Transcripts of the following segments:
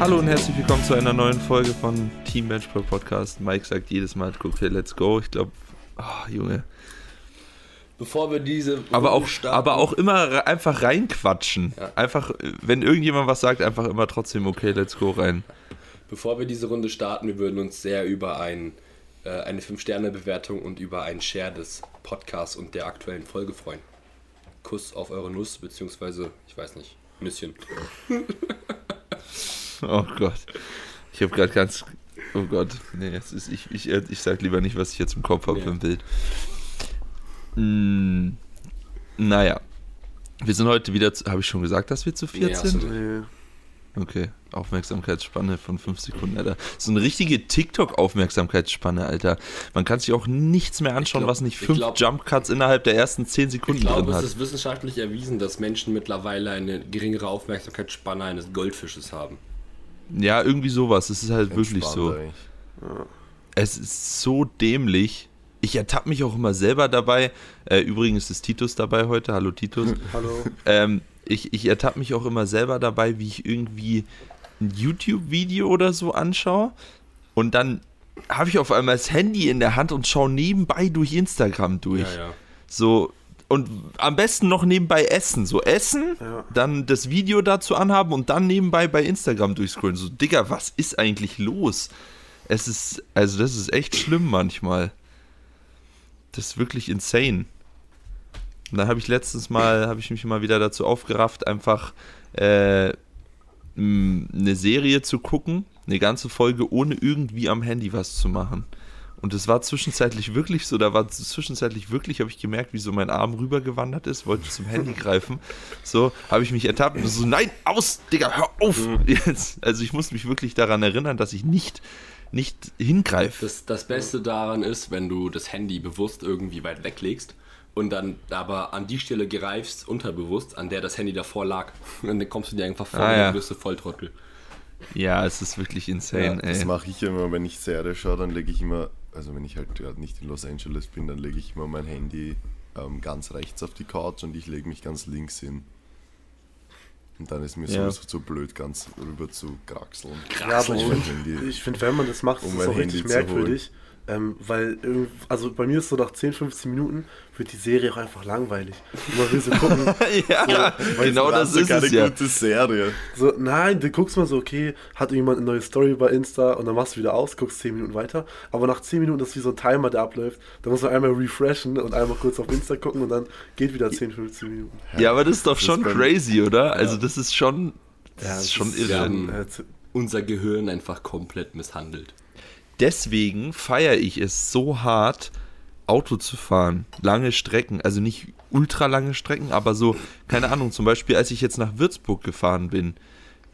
Hallo und herzlich willkommen zu einer neuen Folge von Team Matchball Podcast. Mike sagt jedes Mal, okay, let's go. Ich glaube, oh, Junge. Bevor wir diese. Aber auch, aber auch immer einfach reinquatschen. Ja. Einfach, wenn irgendjemand was sagt, einfach immer trotzdem, okay, let's go rein. Bevor wir diese Runde starten, wir würden uns sehr über ein, äh, eine 5-Sterne-Bewertung und über einen Share des Podcasts und der aktuellen Folge freuen. Kuss auf eure Nuss, beziehungsweise, ich weiß nicht, Nüsschen. Oh Gott. Ich habe gerade ganz. Oh Gott. Nee, jetzt ist, ich, ich, ich sag lieber nicht, was ich jetzt im Kopf habe nee. im Bild. Hm, naja. Wir sind heute wieder. Habe ich schon gesagt, dass wir zu viert nee, sind? Nee. Okay, Aufmerksamkeitsspanne von 5 Sekunden, Alter. So eine richtige TikTok-Aufmerksamkeitsspanne, Alter. Man kann sich auch nichts mehr anschauen, glaub, was nicht 5 Jump-Cuts innerhalb der ersten 10 Sekunden drin hat. Ich glaube, es ist wissenschaftlich erwiesen, dass Menschen mittlerweile eine geringere Aufmerksamkeitsspanne eines Goldfisches haben. Ja, irgendwie sowas. Es ist halt wirklich so. Ja. Es ist so dämlich. Ich ertappe mich auch immer selber dabei. Äh, übrigens ist Titus dabei heute. Hallo Titus. Hallo. Ähm, ich ich ertappe mich auch immer selber dabei, wie ich irgendwie ein YouTube-Video oder so anschaue. Und dann habe ich auf einmal das Handy in der Hand und schaue nebenbei durch Instagram durch. Ja, ja. So, und am besten noch nebenbei essen. So essen, ja. dann das Video dazu anhaben und dann nebenbei bei Instagram durchscrollen. So, Digga, was ist eigentlich los? Es ist, also das ist echt schlimm manchmal. Das ist wirklich insane. Und dann habe ich letztens mal, habe ich mich mal wieder dazu aufgerafft, einfach äh, eine Serie zu gucken, eine ganze Folge, ohne irgendwie am Handy was zu machen. Und es war zwischenzeitlich wirklich so, da war zwischenzeitlich wirklich, habe ich gemerkt, wie so mein Arm rübergewandert ist, wollte zum Handy greifen. So, habe ich mich ertappt und so, nein, aus, Digga, hör auf! Mhm. Jetzt, also ich muss mich wirklich daran erinnern, dass ich nicht, nicht hingreife. Das, das Beste daran ist, wenn du das Handy bewusst irgendwie weit weglegst und dann aber an die Stelle greifst, unterbewusst, an der das Handy davor lag. Und dann kommst du dir einfach vor ah, und ja. wirst du Volltrottel. Ja, es ist wirklich insane, ja, ey. Das mache ich immer, wenn ich Serie schaue, dann lege ich immer also wenn ich halt gerade nicht in Los Angeles bin, dann lege ich immer mein Handy ähm, ganz rechts auf die Couch und ich lege mich ganz links hin. Und dann ist mir ja. sowieso zu blöd, ganz rüber zu kraxeln. Ja, aber ich finde, find, wenn man das macht, um ist es auch richtig merkwürdig. Ähm, weil, also bei mir ist so nach 10, 15 Minuten wird die Serie auch einfach langweilig. Und man will so gucken. ja, so, genau das ist keine es ja. gute Serie. So, nein, du guckst mal so, okay, hat jemand eine neue Story bei Insta und dann machst du wieder aus, guckst 10 Minuten weiter. Aber nach 10 Minuten das ist wie so ein Timer, der abläuft. Da muss man einmal refreshen und einmal kurz auf Insta gucken und dann geht wieder 10, 15 Minuten. Ja, aber das ist doch das schon crazy, oder? Also das ist schon, das ja, ist schon irre. Haben, unser Gehirn einfach komplett misshandelt deswegen feiere ich es so hart, Auto zu fahren. Lange Strecken, also nicht ultra lange Strecken, aber so, keine Ahnung, zum Beispiel, als ich jetzt nach Würzburg gefahren bin,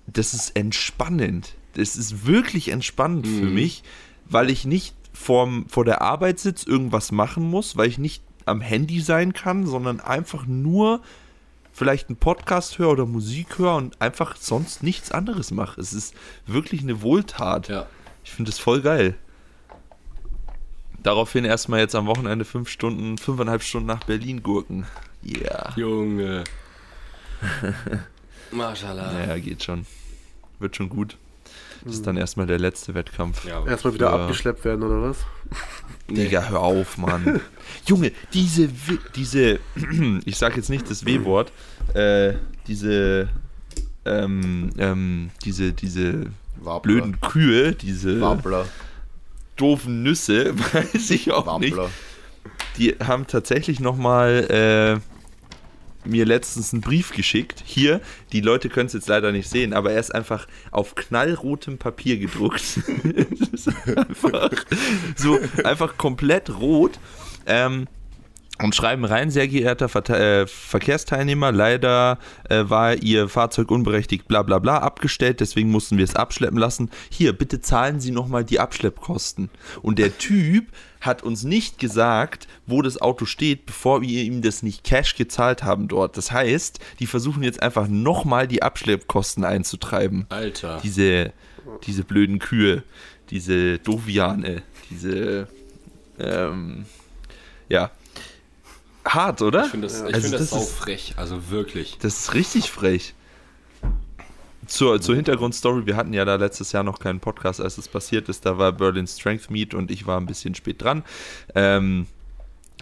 das ist entspannend. Das ist wirklich entspannend mhm. für mich, weil ich nicht vorm, vor der Arbeit sitze, irgendwas machen muss, weil ich nicht am Handy sein kann, sondern einfach nur vielleicht einen Podcast höre oder Musik höre und einfach sonst nichts anderes mache. Es ist wirklich eine Wohltat. Ja. Ich finde es voll geil. Daraufhin erstmal jetzt am Wochenende fünf Stunden, fünfeinhalb Stunden nach Berlin gurken. Yeah. Junge. Mashallah. Ja, geht schon. Wird schon gut. Das ist dann erstmal der letzte Wettkampf. Ja, erstmal wieder ja. abgeschleppt werden, oder was? Digga, hör auf, Mann. Junge, diese, diese, ich sag jetzt nicht das W-Wort, äh, diese, ähm, ähm, diese, diese Wabler. blöden Kühe, diese Wabler. doofen Nüsse, weiß ich auch Wabler. nicht. Die haben tatsächlich nochmal äh, mir letztens einen Brief geschickt. Hier, die Leute können es jetzt leider nicht sehen, aber er ist einfach auf knallrotem Papier gedruckt. einfach so, einfach komplett rot. Ähm, und schreiben rein, sehr geehrter Ver äh, Verkehrsteilnehmer, leider äh, war Ihr Fahrzeug unberechtigt bla bla bla abgestellt, deswegen mussten wir es abschleppen lassen. Hier, bitte zahlen Sie nochmal die Abschleppkosten. Und der Typ hat uns nicht gesagt, wo das Auto steht, bevor wir ihm das nicht Cash gezahlt haben dort. Das heißt, die versuchen jetzt einfach nochmal die Abschleppkosten einzutreiben. Alter. Diese, diese blöden Kühe, diese Doviane, diese, ähm, ja, hart, oder? Ich finde das, ich also find das, das sau frech, also wirklich. Das ist richtig frech. zur, zur Hintergrundstory, wir hatten ja da letztes Jahr noch keinen Podcast, als es passiert ist. Da war Berlin Strength Meet und ich war ein bisschen spät dran. Ähm,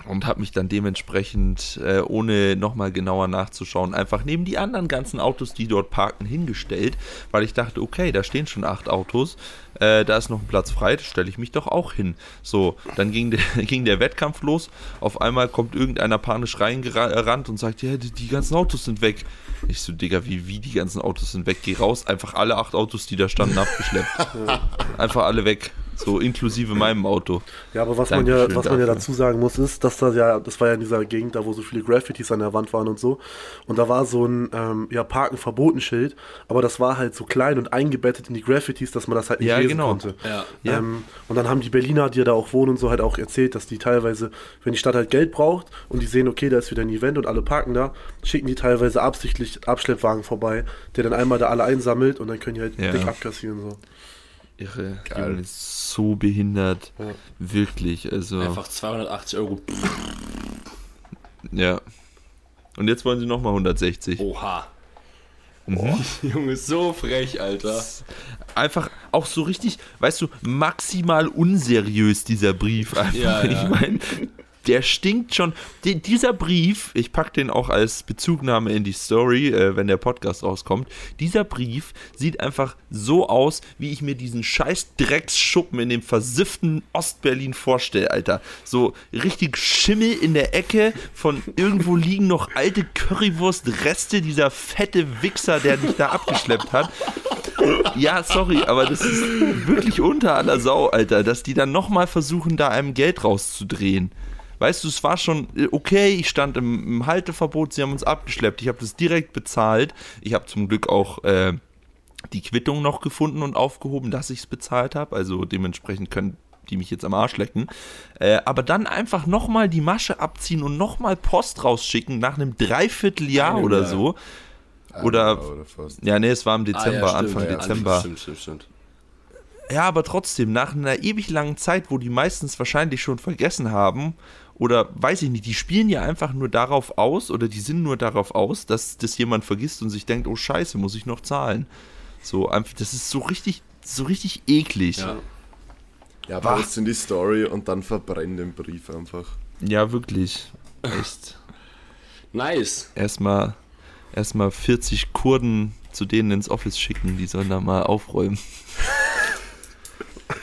und habe mich dann dementsprechend, äh, ohne nochmal genauer nachzuschauen, einfach neben die anderen ganzen Autos, die dort parken, hingestellt, weil ich dachte, okay, da stehen schon acht Autos, äh, da ist noch ein Platz frei, da stelle ich mich doch auch hin. So, dann ging der, ging der Wettkampf los, auf einmal kommt irgendeiner panisch reingerannt und sagt, ja, die, die ganzen Autos sind weg. Ich so, Digga, wie, wie die ganzen Autos sind weg? Geh raus, einfach alle acht Autos, die da standen, abgeschleppt. einfach alle weg. So inklusive meinem Auto. Ja, aber was man ja, was man ja dazu sagen muss, ist, dass das ja, das war ja in dieser Gegend, da wo so viele Graffitis an der Wand waren und so. Und da war so ein ähm, ja, Parken verboten Schild, aber das war halt so klein und eingebettet in die Graffitis, dass man das halt nicht Ja, lesen genau. konnte. Ja. Ja. Ähm, und dann haben die Berliner, die ja da auch wohnen und so, halt auch erzählt, dass die teilweise, wenn die Stadt halt Geld braucht und die sehen, okay, da ist wieder ein Event und alle parken da, schicken die teilweise absichtlich Abschleppwagen vorbei, der dann einmal da alle einsammelt und dann können die halt Ja. dick abkassieren so. Irre. Geil. Junge, so behindert. Ja. Wirklich. Also, Einfach 280 Euro. ja. Und jetzt wollen sie nochmal 160. Oha. Mhm. Junge, so frech, Alter. Einfach auch so richtig, weißt du, maximal unseriös dieser Brief. Einfach. Ja, ja. Ich meine, der stinkt schon. Die, dieser Brief, ich packe den auch als Bezugnahme in die Story, äh, wenn der Podcast rauskommt. Dieser Brief sieht einfach so aus, wie ich mir diesen scheiß Drecksschuppen in dem versifften Ostberlin vorstelle, Alter. So richtig Schimmel in der Ecke, von irgendwo liegen noch alte Currywurst-Reste, dieser fette Wichser, der dich da abgeschleppt hat. Ja, sorry, aber das ist wirklich unter aller Sau, Alter, dass die dann nochmal versuchen, da einem Geld rauszudrehen. Weißt du, es war schon äh, okay, ich stand im, im Halteverbot, sie haben uns abgeschleppt, ich habe das direkt bezahlt. Ich habe zum Glück auch äh, die Quittung noch gefunden und aufgehoben, dass ich es bezahlt habe. Also dementsprechend können die mich jetzt am Arsch lecken. Äh, aber dann einfach nochmal die Masche abziehen und nochmal Post rausschicken nach einem Dreivierteljahr Einem oder Jahr. so. Oder- Ja, oder fast. Ja, nee, es war im Dezember, Ah, ja, stimmt, Anfang ja, Dezember. Stimmt, stimmt, stimmt. Ja, aber trotzdem, nach einer ewig langen Zeit, wo die meistens wahrscheinlich schon vergessen haben, oder weiß ich nicht, die spielen ja einfach nur darauf aus, oder die sind nur darauf aus, dass das jemand vergisst und sich denkt, oh Scheiße, muss ich noch zahlen. So, einfach, das ist so richtig, so richtig eklig. Ja. Ja, post in die Story und dann verbrenn den Brief einfach. Ja, wirklich. Echt. Nice. Erstmal, erstmal 40 Kurden zu denen ins Office schicken, die sollen da mal aufräumen.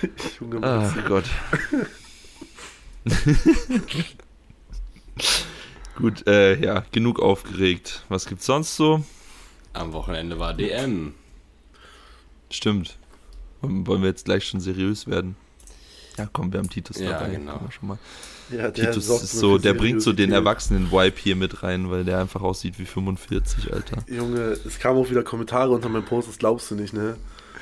Junge, Ach Gott. Gut, äh, ja, genug aufgeregt. Was gibt's sonst so? Am Wochenende war DM. Stimmt. Wollen wir jetzt gleich schon seriös werden? Ja, komm, wir haben Titus Ja, dabei. genau. Schon mal. ja, der Titus ist so, der bringt so den Seriosität. Erwachsenen-Vibe hier mit rein, weil der einfach aussieht wie 45, Alter. Junge, es kamen auch wieder Kommentare unter meinem Post, das glaubst du nicht, ne?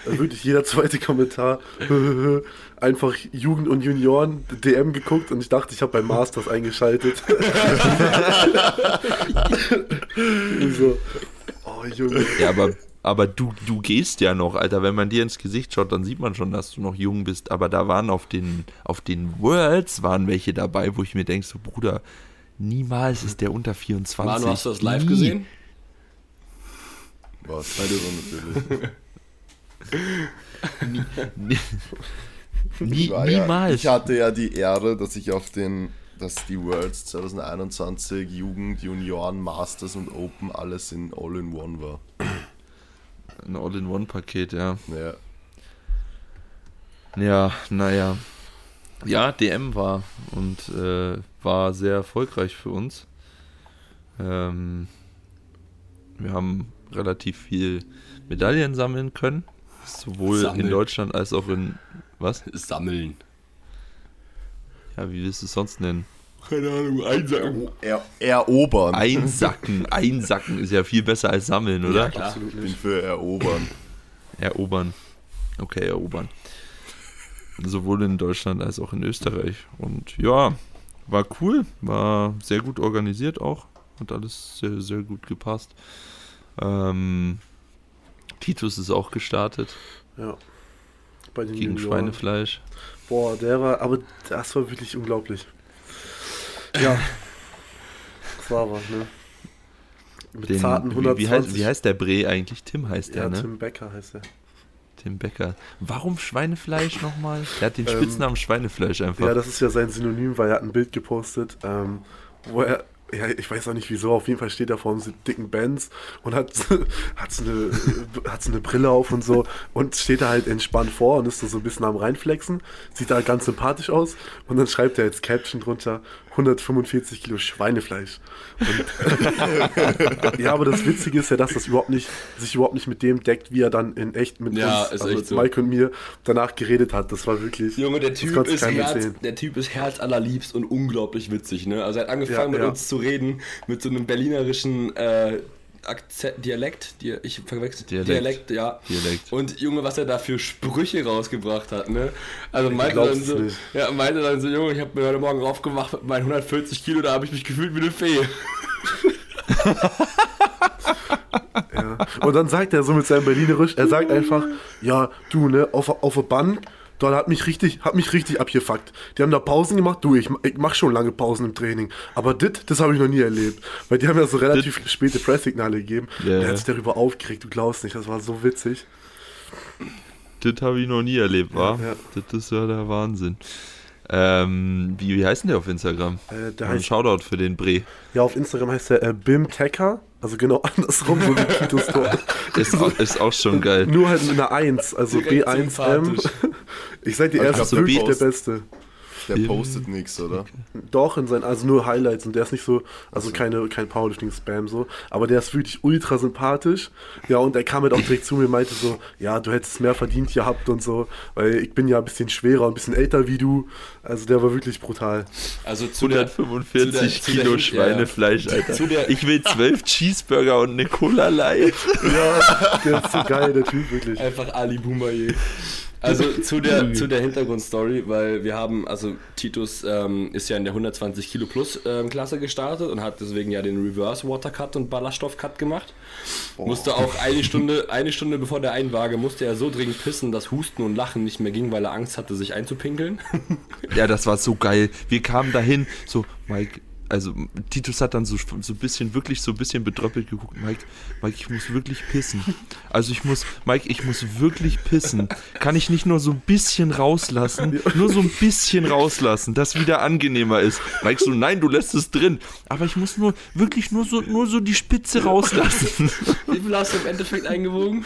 Also wirklich jeder zweite Kommentar. Einfach Jugend und Junioren DM geguckt und ich dachte, ich habe beim Masters eingeschaltet. So, oh Junge. Ja, aber, aber du, du gehst ja noch, Alter. Wenn man dir ins Gesicht schaut, dann sieht man schon, dass du noch jung bist. Aber da waren auf den, auf den Worlds waren welche dabei, wo ich mir denke, so Bruder, niemals ist der unter 24. Manu, hast du das live Nie. gesehen? War Runde natürlich. Nie, Ich war ja, niemals. ich hatte ja die Ehre, dass ich auf den, dass die Worlds 2021 Jugend, Junioren, Masters und Open alles in All-in-One war. Ein All-in-One-Paket, ja. Ja. Ja, naja. Ja, DM war und äh, war sehr erfolgreich für uns. Ähm, wir haben relativ viel Medaillen sammeln können. Sowohl Sammeln. in Deutschland als auch in. Was? Sammeln. Ja, wie willst du es sonst nennen? Keine Ahnung, einsagen. Er, erobern. Einsacken. Einsacken ist ja viel besser als sammeln, oder? Ja, klar. Absolut Ich bin für erobern. Erobern. Okay, erobern. Sowohl in Deutschland als auch in Österreich. Und ja, war cool, war sehr gut organisiert auch. Hat alles sehr, sehr gut gepasst. Ähm, Titus ist auch gestartet Ja. Bei den gegen Junioren. Schweinefleisch. Boah, der war, aber das war wirklich unglaublich. Ja. Das war was, ne? mit Den, zarten wie, 120. wie, heißt, wie heißt der Bre eigentlich? Tim heißt der, ja, ne? Tim Becker heißt er. Tim Becker. Warum Schweinefleisch nochmal? Der hat den Ähm, Spitznamen Schweinefleisch einfach. Ja, das ist ja sein Synonym, weil er hat ein Bild gepostet, ähm, wo er, ja, ich weiß auch nicht wieso, auf jeden Fall steht er vor einem dicken Benz und hat, hat, so eine, hat so eine Brille auf und so und steht da halt entspannt vor und ist so, so ein bisschen am reinflexen, sieht da ganz sympathisch aus. Und dann schreibt er jetzt Caption drunter, 145 Kilo Schweinefleisch. Und, ja, aber das Witzige ist ja, dass das überhaupt nicht, sich überhaupt nicht mit dem deckt, wie er dann in echt mit Ja, uns, also echt so. Mike und mir, danach geredet hat. Das war wirklich... Junge, der Typ, ist Herz, der typ ist herzallerliebst und unglaublich witzig, ne? Also er hat angefangen Ja, mit ja. uns zu reden, mit so einem berlinerischen äh, Akzent, Dialekt, Di ich verwechsel Dialekt. Dialekt, ja. Dialekt. Und Junge, was er da für Sprüche rausgebracht hat, ne? Also meinte dann so, nicht. ja, meinte dann so, Junge, ich habe mir heute Morgen aufgemacht mit meinen 140 Kilo, da habe ich mich gefühlt wie eine Fee. Ja. Und dann sagt er so mit seinem Berlinerisch, er sagt einfach, ja, du, ne, auf, auf der Bank, da hat mich richtig, hat mich richtig abgefuckt. Die haben da Pausen gemacht, du, ich, ich mach schon lange Pausen im Training. Aber dit, das habe ich noch nie erlebt. Weil die haben ja so relativ späte Presssignale gegeben. Ja, er ja. hat sich darüber aufgeregt, du glaubst nicht, das war so witzig. Das habe ich noch nie erlebt, war? Ja. Das ist ja der Wahnsinn. Ähm, wie, wie heißt denn der auf Instagram? Äh, der Ein heißt, Shoutout für den Bre. ja, auf Instagram heißt er äh, Bim Tecker, also genau andersrum, so wie Titus Tor. Ist, auch- ist auch schon geil. Nur halt mit einer 1, also Direkt B1M. sympathisch. Ich sag dir, er Also ist so wirklich der Beste. Der postet nichts, oder? Doch, in seinen, also nur Highlights und der ist nicht so, also keine, kein Powerlifting-Spam so, aber der ist wirklich ultra sympathisch. Ja, und er kam halt auch direkt zu mir und meinte so, ja, du hättest mehr verdient gehabt und so, weil ich bin ja ein bisschen schwerer und ein bisschen älter wie du. Also der war wirklich brutal. Also zu der, 145 zu der- zu der Kilo Hin- Schweinefleisch, ja. Alter. Zu der- ich will zwölf Cheeseburger und eine Cola Light. Ja, der ist so geil, der Typ, wirklich. Einfach Ali Boumaier. Also zu der, zu der Hintergrundstory, weil wir haben, also Titus ähm, ist ja in der 120 Kilo plus ähm, Klasse gestartet und hat deswegen ja den Reverse Water Cut und Ballaststoff Cut gemacht. Musste auch eine Stunde, eine Stunde bevor der Einwaage, musste er so dringend pissen, dass Husten und Lachen nicht mehr ging, weil er Angst hatte, sich einzupinkeln. Ja, das war so geil. Wir kamen dahin, so, Mike, also Titus hat dann so, so ein bisschen, wirklich so ein bisschen betröppelt geguckt. Mike, Mike, ich muss wirklich pissen. Also ich muss, Mike, ich muss wirklich pissen. Kann ich nicht nur so ein bisschen rauslassen? Nur so ein bisschen rauslassen, das wieder angenehmer ist. Mike so, nein, du lässt es drin. Aber ich muss nur, wirklich nur so, nur so die Spitze rauslassen. Wie viel hast du im Endeffekt eingewogen?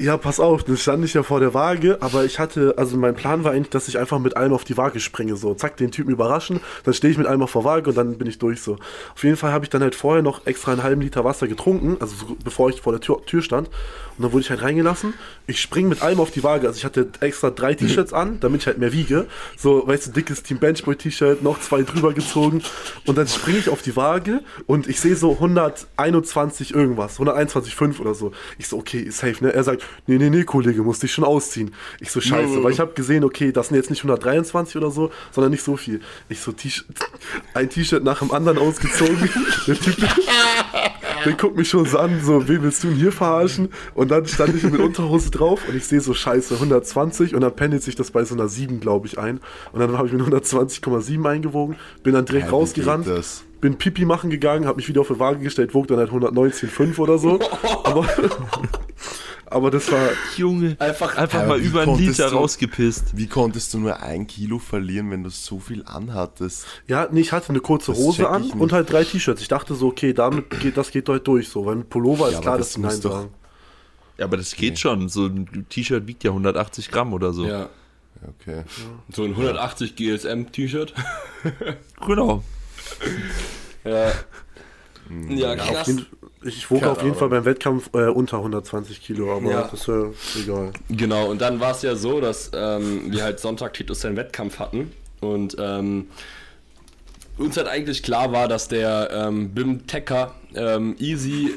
Ja, pass auf, dann stand ich ja vor der Waage, aber ich hatte, also mein Plan war eigentlich, dass ich einfach mit allem auf die Waage springe, so, zack, den Typen überraschen, dann stehe ich mit allem auf der Waage und dann bin ich durch, so. Auf jeden Fall habe ich dann halt vorher noch extra einen halben Liter Wasser getrunken, also so, bevor ich vor der Tür, Tür stand, und dann wurde ich halt reingelassen, ich springe mit allem auf die Waage, also ich hatte extra drei T-Shirts an, damit ich halt mehr wiege, so, weißt du, dickes Team Benchboy T-Shirt, noch zwei drüber gezogen, und dann springe ich auf die Waage und ich sehe so 121 irgendwas, 121,5 oder so. Ich so, okay, ist safe, ne? Er sagt, nee, nee, nee, Kollege, musst dich schon ausziehen. Ich so, scheiße, weil ich habe gesehen, okay, das sind jetzt nicht 123 oder so, sondern nicht so viel. Ich so, T-Shirt- ein T-Shirt nach dem anderen ausgezogen. Der guckt mich schon so an, so, wen willst du denn hier verarschen? Und dann stand ich mit Unterhose drauf und ich sehe so, scheiße, 120 und dann pendelt sich das bei so einer 7, glaube ich, ein. Und dann habe ich mit 120,7 eingewogen, bin dann direkt Ja, rausgerannt bin Pipi machen gegangen, habe mich wieder auf die Waage gestellt, wog dann halt 119,5 oder so. Aber, aber das war, Junge, Einfach- einfach mal über einen konntest Liter du- rausgepisst. Wie konntest du nur ein Kilo verlieren, wenn du so viel anhattest? ja, nee, ich hatte eine kurze Das Hose an und halt drei T-Shirts. Ich dachte so, okay, damit geht, das geht heute durch, so. Weil mit Pullover ist Ja, klar, aber dass das die Nein doch- sagen. Ja, aber das geht schon. So ein T-Shirt wiegt ja 180 Gramm oder so. Ja. Okay. So ein 180 GSM-T-Shirt. Genau. Ja. Hm. Ja, Auf krass. jeden, ich wog Keine auf jeden Ahnung. Fall beim Wettkampf äh, unter 120 Kilo, aber Ja. das ist ja egal. Genau, und dann war es ja so, dass ähm, wir halt Sonntag Titus seinen Wettkampf hatten und ähm, uns halt eigentlich klar war, dass der ähm, Bim Tecker ähm, easy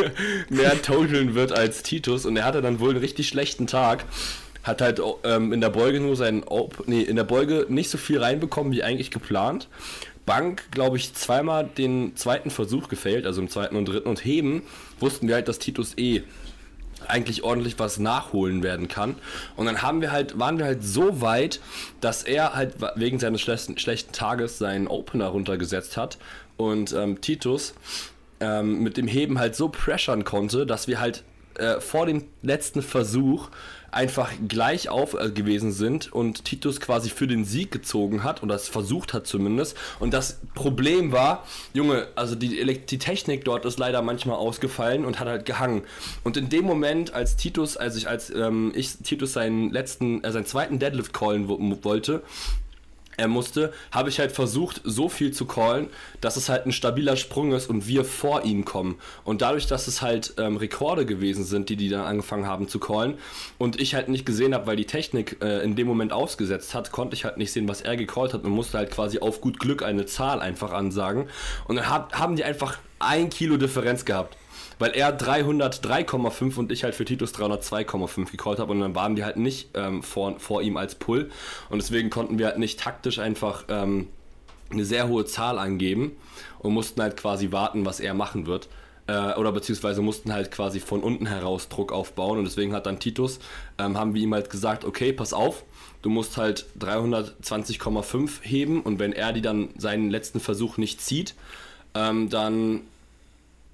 mehr totaln wird als Titus und er hatte dann wohl einen richtig schlechten Tag. Hat halt ähm, in der Beuge nur seinen Op nee, in der Beuge nicht so viel reinbekommen wie eigentlich geplant. Bank, glaube ich, zweimal den zweiten Versuch gefailt, also im zweiten und dritten und heben, wussten wir halt, dass Titus eh eigentlich ordentlich was nachholen werden kann. Und dann haben wir halt, waren wir halt so weit, dass er halt wegen seines schlechten, schlechten Tages seinen Opener runtergesetzt hat und ähm, Titus ähm, mit dem Heben halt so pressern konnte, dass wir halt äh, vor dem letzten Versuch einfach gleich auf äh, gewesen sind und Titus quasi für den Sieg gezogen hat oder es versucht hat zumindest. Und das Problem war, Junge, also die, die Technik dort ist leider manchmal ausgefallen und hat halt gehangen. Und in dem Moment, als Titus, als ich, als ähm, ich Titus seinen letzten, äh, seinen zweiten Deadlift callen wollte, er musste, habe ich halt versucht, so viel zu callen, dass es halt ein stabiler Sprung ist und wir vor ihm kommen. Und dadurch, dass es halt ähm, Rekorde gewesen sind, die die dann angefangen haben zu callen und ich halt nicht gesehen habe, weil die Technik äh, in dem Moment ausgesetzt hat, konnte ich halt nicht sehen, was er gecallt hat und musste halt quasi auf gut Glück eine Zahl einfach ansagen. Und dann hat, haben die einfach ein Kilo Differenz gehabt weil er 303,5 und ich halt für Titus 302,5 gecallt habe und dann waren die halt nicht ähm, vor, vor ihm als Pull. Und deswegen konnten wir halt nicht taktisch einfach ähm, eine sehr hohe Zahl angeben und mussten halt quasi warten, was er machen wird. Äh, oder beziehungsweise mussten halt quasi von unten heraus Druck aufbauen. Und deswegen hat dann Titus, ähm, haben wir ihm halt gesagt, okay, pass auf, du musst halt 320,5 heben. Und wenn er die dann seinen letzten Versuch nicht zieht, ähm, dann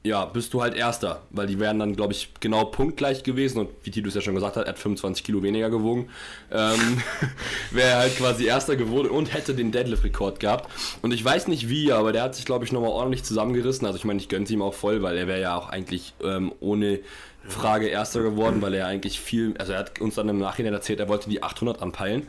ja, bist du halt Erster, weil die wären dann, glaube ich, genau punktgleich gewesen und wie Titus ja schon gesagt hat, er hat 25 Kilo weniger gewogen, ähm, wäre halt quasi Erster geworden und hätte den Deadlift-Rekord gehabt. Und ich weiß nicht wie, aber der hat sich, glaube ich, nochmal ordentlich zusammengerissen. Also ich meine, ich gönne es ihm auch voll, weil er wäre ja auch eigentlich ähm, ohne Frage Erster geworden, weil er eigentlich viel, also er hat uns dann im Nachhinein erzählt, er wollte die 800 anpeilen,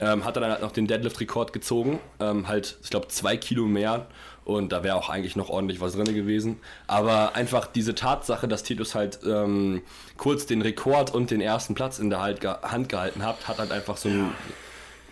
ähm, hat dann halt noch den Deadlift-Rekord gezogen, ähm, halt, ich glaube, zwei Kilo mehr und da wäre auch eigentlich noch ordentlich was drin gewesen. Aber einfach diese Tatsache, dass Titus halt ähm, kurz den Rekord und den ersten Platz in der halt Hand gehalten hat, hat halt einfach so ein,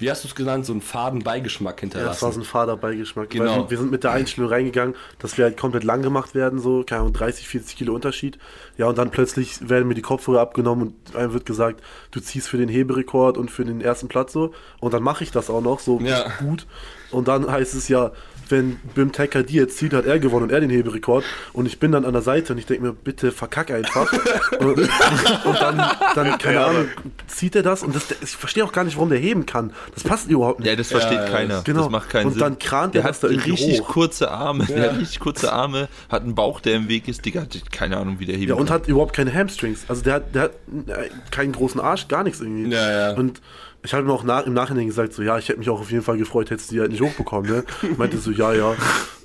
wie hast du es genannt, so einen faden Beigeschmack hinterlassen. Ja, das war so ein fader Beigeschmack. Genau. Weil wir sind mit der Einstellung reingegangen, dass wir halt komplett lang gemacht werden, so, keine Ahnung, 30, 40 Kilo Unterschied. Ja, und dann plötzlich werden mir die Kopfhörer abgenommen und einem wird gesagt, du ziehst für den Heberekord und für den ersten Platz so. Und dann mache ich das auch noch so ja. gut. Und dann heißt es ja, wenn Bim Tecker die jetzt zieht, hat er gewonnen und er den Heberekord und ich bin dann an der Seite und ich denke mir, bitte verkack einfach. und, und, dann, dann, keine ja, Ahnung, zieht er das und das, ich verstehe auch gar nicht, warum der heben kann. Das passt überhaupt nicht. Ja, das versteht ja, keiner. Genau. Das macht keinen und Sinn. dann krant der er hat da richtig hoch. kurze Arme. Ja. Der hat richtig kurze Arme, hat einen Bauch, der im Weg ist. Digga, keine Ahnung, wie der heben Ja, und kann. hat überhaupt keine Hamstrings. Also der hat, der hat äh, keinen großen Arsch, gar nichts irgendwie. Ja, ja. Und ich habe ihm auch nach, im Nachhinein gesagt, so ja, ich hätte mich auch auf jeden Fall gefreut, hättest du die halt nicht hochbekommen. Ne? Meinte so, ja, ja,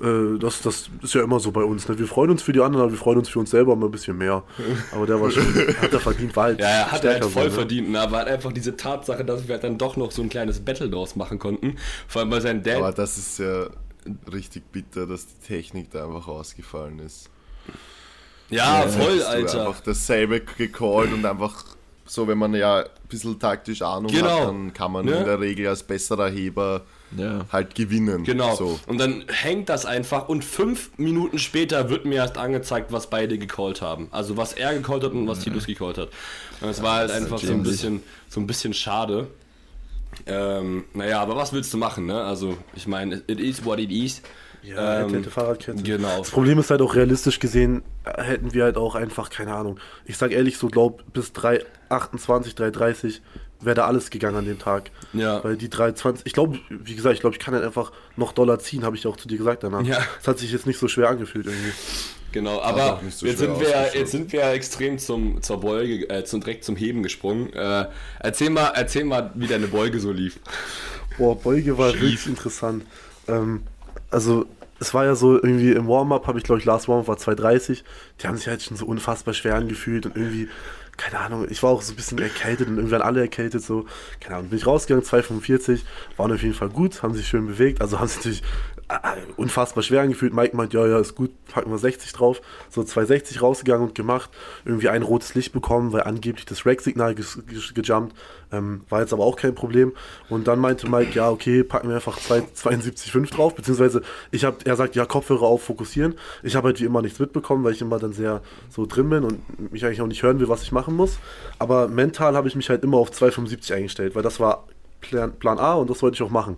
äh, das, das ist ja immer so bei uns. Ne? Wir freuen uns für die anderen, aber wir freuen uns für uns selber mal ein bisschen mehr. Aber der war schon, hat er verdient, war halt Ja, er hat er halt voll so, ne? verdient. Ne? Aber halt einfach diese Tatsache, dass wir halt dann doch noch so ein kleines Battle draus machen konnten. Vor allem bei seinem Dad. Aber das ist ja richtig bitter, dass die Technik da einfach ausgefallen ist. Ja, ja voll, Alter. Einfach dasselbe gecallt und einfach so, wenn man ja bisschen taktisch Ahnung genau. hat, dann kann man ne? in der Regel als besserer Heber ja. halt gewinnen. Genau. So. Und dann hängt das einfach und fünf Minuten später wird mir erst angezeigt, was beide gecallt haben. Also was er gecallt hat und was ja. Titus gecallt hat. Und es ja, war halt einfach so ein bisschen, so ein bisschen schade. Ähm, naja, aber was willst du machen, ne? Also, ich meine, it is what it is. Ja, ähm, hätte Fahrradkette. Genau. Das Problem ist halt auch realistisch gesehen, hätten wir halt auch einfach, keine Ahnung. Ich sag ehrlich, so glaub, bis 3,28, 3,30 wäre da alles gegangen an dem Tag. Ja. Weil die 3,20, ich glaube, wie gesagt, ich glaube, ich kann halt einfach noch Dollar ziehen, habe ich auch zu dir gesagt danach. Ja. Das hat sich jetzt nicht so schwer angefühlt irgendwie. Genau, aber so jetzt, sind wir, jetzt sind wir extrem zum, zur Beuge, äh, zum, direkt zum Heben gesprungen. Äh, erzähl, mal, erzähl mal, wie deine Beuge so lief. Boah, Beuge war Schief. wirklich interessant. Ähm, also es war ja so, irgendwie im Warm-up habe ich, glaube ich, Last Warm-up war 2,30. Die haben sich halt schon so unfassbar schwer angefühlt und irgendwie, keine Ahnung, ich war auch so ein bisschen erkältet und irgendwann alle erkältet, so, keine Ahnung, bin ich rausgegangen, 2,45, waren auf jeden Fall gut, haben sich schön bewegt, also haben sich natürlich unfassbar schwer angefühlt. Mike meint, ja, ja, ist gut, packen wir 60 drauf. So 260 rausgegangen und gemacht. Irgendwie ein rotes Licht bekommen, weil angeblich das Rack-Signal gejumpt. Ähm, war jetzt aber auch kein Problem. Und dann meinte Mike, ja, okay, packen wir einfach 72,5 drauf. Beziehungsweise ich habe, er sagt, ja, Kopfhörer auf, fokussieren. Ich habe halt wie immer nichts mitbekommen, weil ich immer dann sehr so drin bin und mich eigentlich auch nicht hören will, was ich machen muss. Aber mental habe ich mich halt immer auf 2,75 eingestellt, weil das war Plan, Plan A und das wollte ich auch machen.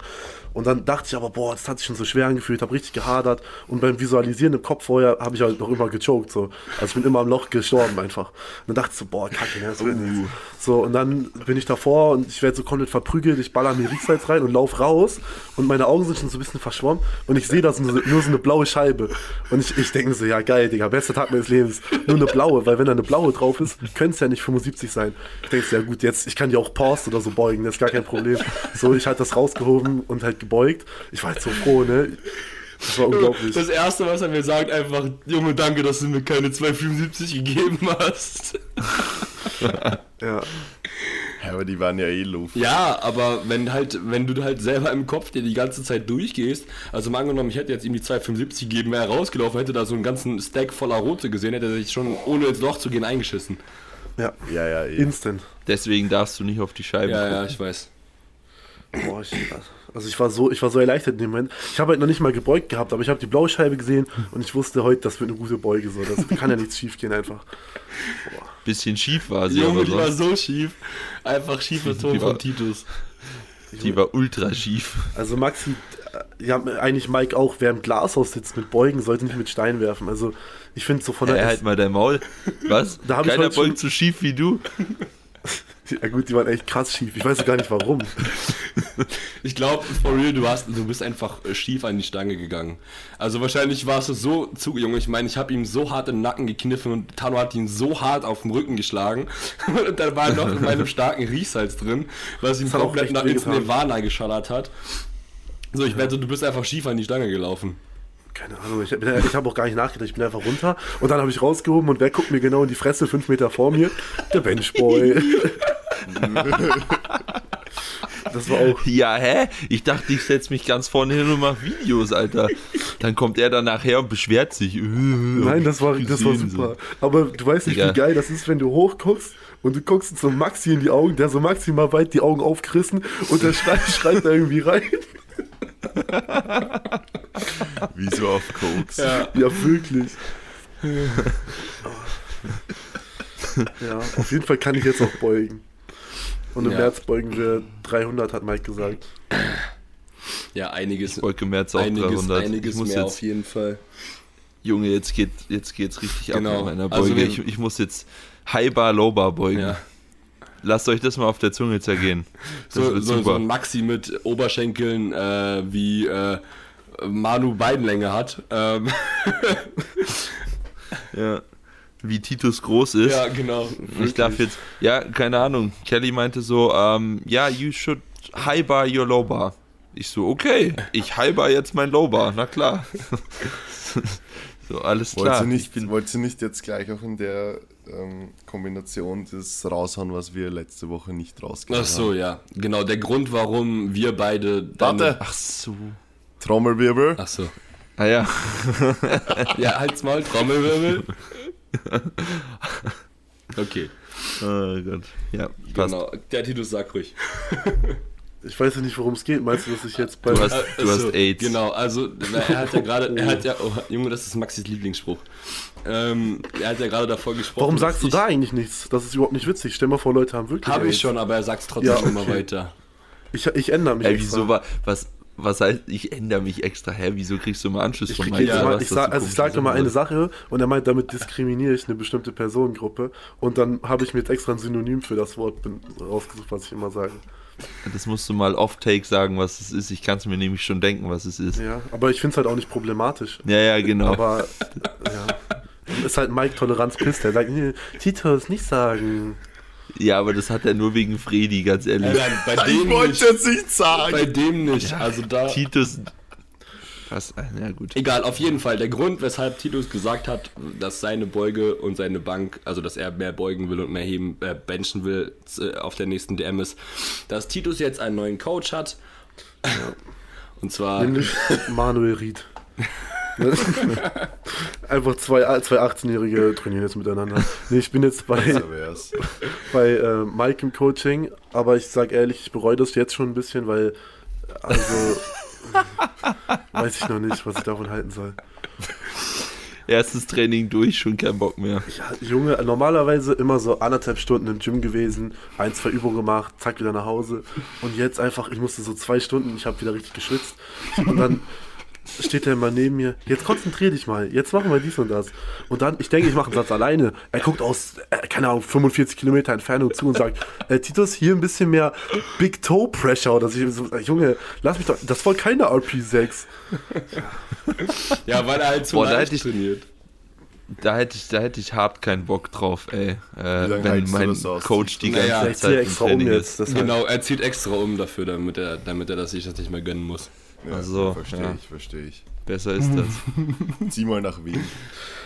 Und dann dachte ich aber, boah, das hat sich schon so schwer angefühlt, habe richtig gehadert. Und beim Visualisieren im Kopf vorher habe ich halt noch immer gechoked. So. Also ich bin immer am Loch gestorben einfach. Und dann dachte ich so, boah, kacke, ne, wird nichts. So, und dann bin ich davor und ich werde so komplett verprügelt, ich baller mir Riechsalz rein und lauf raus und meine Augen sind schon so ein bisschen verschwommen und ich sehe das nur, so- nur so eine blaue Scheibe. Und ich, ich denke so, ja geil, Digga, bester Tag meines Lebens. Nur eine blaue, weil wenn da eine blaue drauf ist, könnte es ja nicht 75 sein. Ich denke so, ja gut, jetzt, ich kann die auch Pause oder so beugen, das ist gar kein Problem. So, ich halt das rausgehoben und halt gebeugt. Ich war halt so froh, ne? Das war unglaublich. Das erste, was er mir sagt, einfach, Junge, danke, dass du mir keine 2,75 gegeben hast. Ja. Ja, aber die waren ja eh Luft. Ja, aber wenn halt, wenn du halt selber im Kopf dir die ganze Zeit durchgehst, also mal angenommen, ich hätte jetzt ihm die 2,75 gegeben, wäre er rausgelaufen, hätte da so einen ganzen Stack voller Rote gesehen, hätte er sich schon, ohne ins Loch zu gehen, eingeschissen. Ja. Ja, ja, eh. Instant. Deswegen darfst du nicht auf die Scheibe Ja, ja, gucken. ich weiß. Boah, ich, also ich war so, ich war so erleichtert in dem Moment. Ich habe halt noch nicht mal gebeugt gehabt, aber ich habe die blaue Scheibe gesehen und ich wusste heute, das wird eine gute Beuge. So. Das kann ja nichts schief gehen einfach. Bisschen schief war sie, Junge, aber die war so schief. Einfach schiefer Ton Die war- von Titus. die war ultra schief. Also Maxi, äh, ja, eigentlich Mike auch, wer im Glashaus sitzt mit Beugen, sollte nicht mit Stein werfen. Also ich finde so von der... halt mal dein Maul. Was? Da Keiner heute schon- beugt so schief wie du. Ja gut, die waren echt krass schief. Ich weiß gar nicht warum. Ich glaube, for real, du, hast, du bist einfach äh, schief an die Stange gegangen. Also wahrscheinlich warst du so zu, Junge, ich meine, ich habe ihm so hart im Nacken gekniffen und Tano hat ihn so hart auf den Rücken geschlagen. und da war noch in meinem starken Riechsalz drin, was auch komplett nach ins. Nirvana geschallert hat. So, ich wette, du bist einfach schief an die Stange gelaufen. Keine Ahnung, ich, ich habe auch gar nicht nachgedacht. Ich bin einfach runter und dann habe ich rausgehoben und wer guckt mir genau in die Fresse, fünf Meter vor mir? Der Benchboy. das war auch... Ja, hä? Ich dachte, ich setze mich ganz vorne hin und mache Videos, Alter. Dann kommt er dann nachher und beschwert sich. Äh, Nein, das war, das war super. Aber du weißt nicht, Digga. wie geil das ist, wenn du hochguckst und du guckst so Maxi in die Augen, der so maximal weit die Augen aufgerissen und der schreit, schreit da irgendwie rein. Wie so auf Koks. Ja. Ja, wirklich. ja, auf jeden Fall kann ich jetzt auch beugen. Und im Ja. März beugen wir 300, hat Mike gesagt. Ja, einiges, Ich wollte März auch einiges, 300. einiges ich muss mehr jetzt, auf jeden Fall. Junge, jetzt, geht, jetzt geht's richtig Genau. ab mit meiner Also Beuge. wir- ich, ich muss jetzt High Bar, Low Bar beugen. Ja. Lasst euch das mal auf der Zunge zergehen. Das So, so, so super. ein Maxi mit Oberschenkeln äh, wie äh, Manu Beidenlänge hat. Ähm, ja. Wie Titus groß ist. ja, genau. Ich darf jetzt, ja, keine Ahnung. Kelly meinte so, ähm, ja, you should high bar your low bar. Ich so, okay, ich high bar jetzt mein low bar, na klar. so, alles Wollt klar. ihr, nicht, Ich bin, wollt ihr nicht jetzt gleich auch in der ähm, Kombination das raushauen, was wir letzte Woche nicht rausgehauen Ach so, haben? ja. Genau, der Grund, warum wir beide. Warte. ach so. Trommelwirbel. Ach so. Ah ja, Ja, halt's mal, Trommelwirbel. Okay, oh Gott. Ja, passt. genau. Der Titus sagt ruhig. Ich weiß ja nicht, worum es geht. Meinst du, dass ich jetzt bei. Du hast- du hast so, AIDS. Genau, also er hat ja gerade, er hat ja, oh, Junge, das ist Maxis Lieblingsspruch. Ähm, er hat ja gerade davor gesprochen. Warum sagst du ich, da eigentlich nichts? Das ist überhaupt nicht witzig. Stell mal vor, Leute haben wirklich. Habe ich AIDS. schon, aber er sagt's trotzdem Ja, immer okay. weiter. Ich, ich ändere mich. Ey, wieso war, was, was heißt, ich ändere mich extra, hä? Wieso kriegst du mal Anschluss Ich, von jedes ja, Mal, was, ich sag, also ich sage immer Sachen eine? Sache und er meint, damit diskriminiere ich eine bestimmte Personengruppe und dann habe ich mir jetzt extra ein Synonym für das Wort rausgesucht, was ich immer sage. Das musst du mal off-take sagen, was es ist. Ich kann es mir nämlich schon denken, was es ist. Ja, aber ich finde es halt auch nicht problematisch. Ja, ja, genau. Aber ja, ist halt Mike Toleranz pisst. Der sagt, nee, Titus, nicht sagen. Ja, aber das hat er nur wegen Fredi, ganz ehrlich. Nein, bei Ich dem wollte nicht. jetzt nicht sagen. Bei dem nicht. Also da. Titus. Was? Ja, gut. Egal, auf jeden Fall. Der Grund, weshalb Titus gesagt hat, dass seine Beuge und seine Bank, also dass er mehr beugen will und mehr heben, äh, benchen will äh, auf der nächsten DM ist, dass Titus jetzt einen neuen Coach hat. Und zwar. Nämlich Manuel Ried. Einfach zwei, zwei 18-Jährige trainieren jetzt miteinander. Nee, ich bin jetzt bei, bei äh, Mike im Coaching, aber ich sag ehrlich, ich bereue das jetzt schon ein bisschen, weil, also, weiß ich noch nicht, was ich davon halten soll. Erstes Training durch, schon kein Bock mehr. Ja, Junge, normalerweise immer so anderthalb Stunden im Gym gewesen, ein, zwei Übungen gemacht, zack, wieder nach Hause. Und jetzt einfach, ich musste so zwei Stunden, ich habe wieder richtig geschwitzt. Und dann steht er immer neben mir, jetzt konzentrier dich mal, jetzt machen wir dies und das. Und dann, ich denke, ich mache einen Satz alleine. Er guckt aus, äh, keine Ahnung, 45 Kilometer Entfernung zu und sagt, äh, Titus, hier ein bisschen mehr Big Toe Pressure. Oder so, so, äh, Junge, lass mich doch, das war keine RP6. Ja, weil er halt zu Boah, da leicht hätte ich- trainiert. Da hätte ich, da hätte ich hart keinen Bock drauf, ey. Äh, wenn mein? Coach die ganze Naja, Ich ziehe Zeit im extra um jetzt. Genau, er zieht extra um dafür, damit er, damit er das sich das nicht mehr gönnen muss. Ja, Also, verstehe ja. ich, verstehe ich. Besser ist das. Zieh mal nach Wien.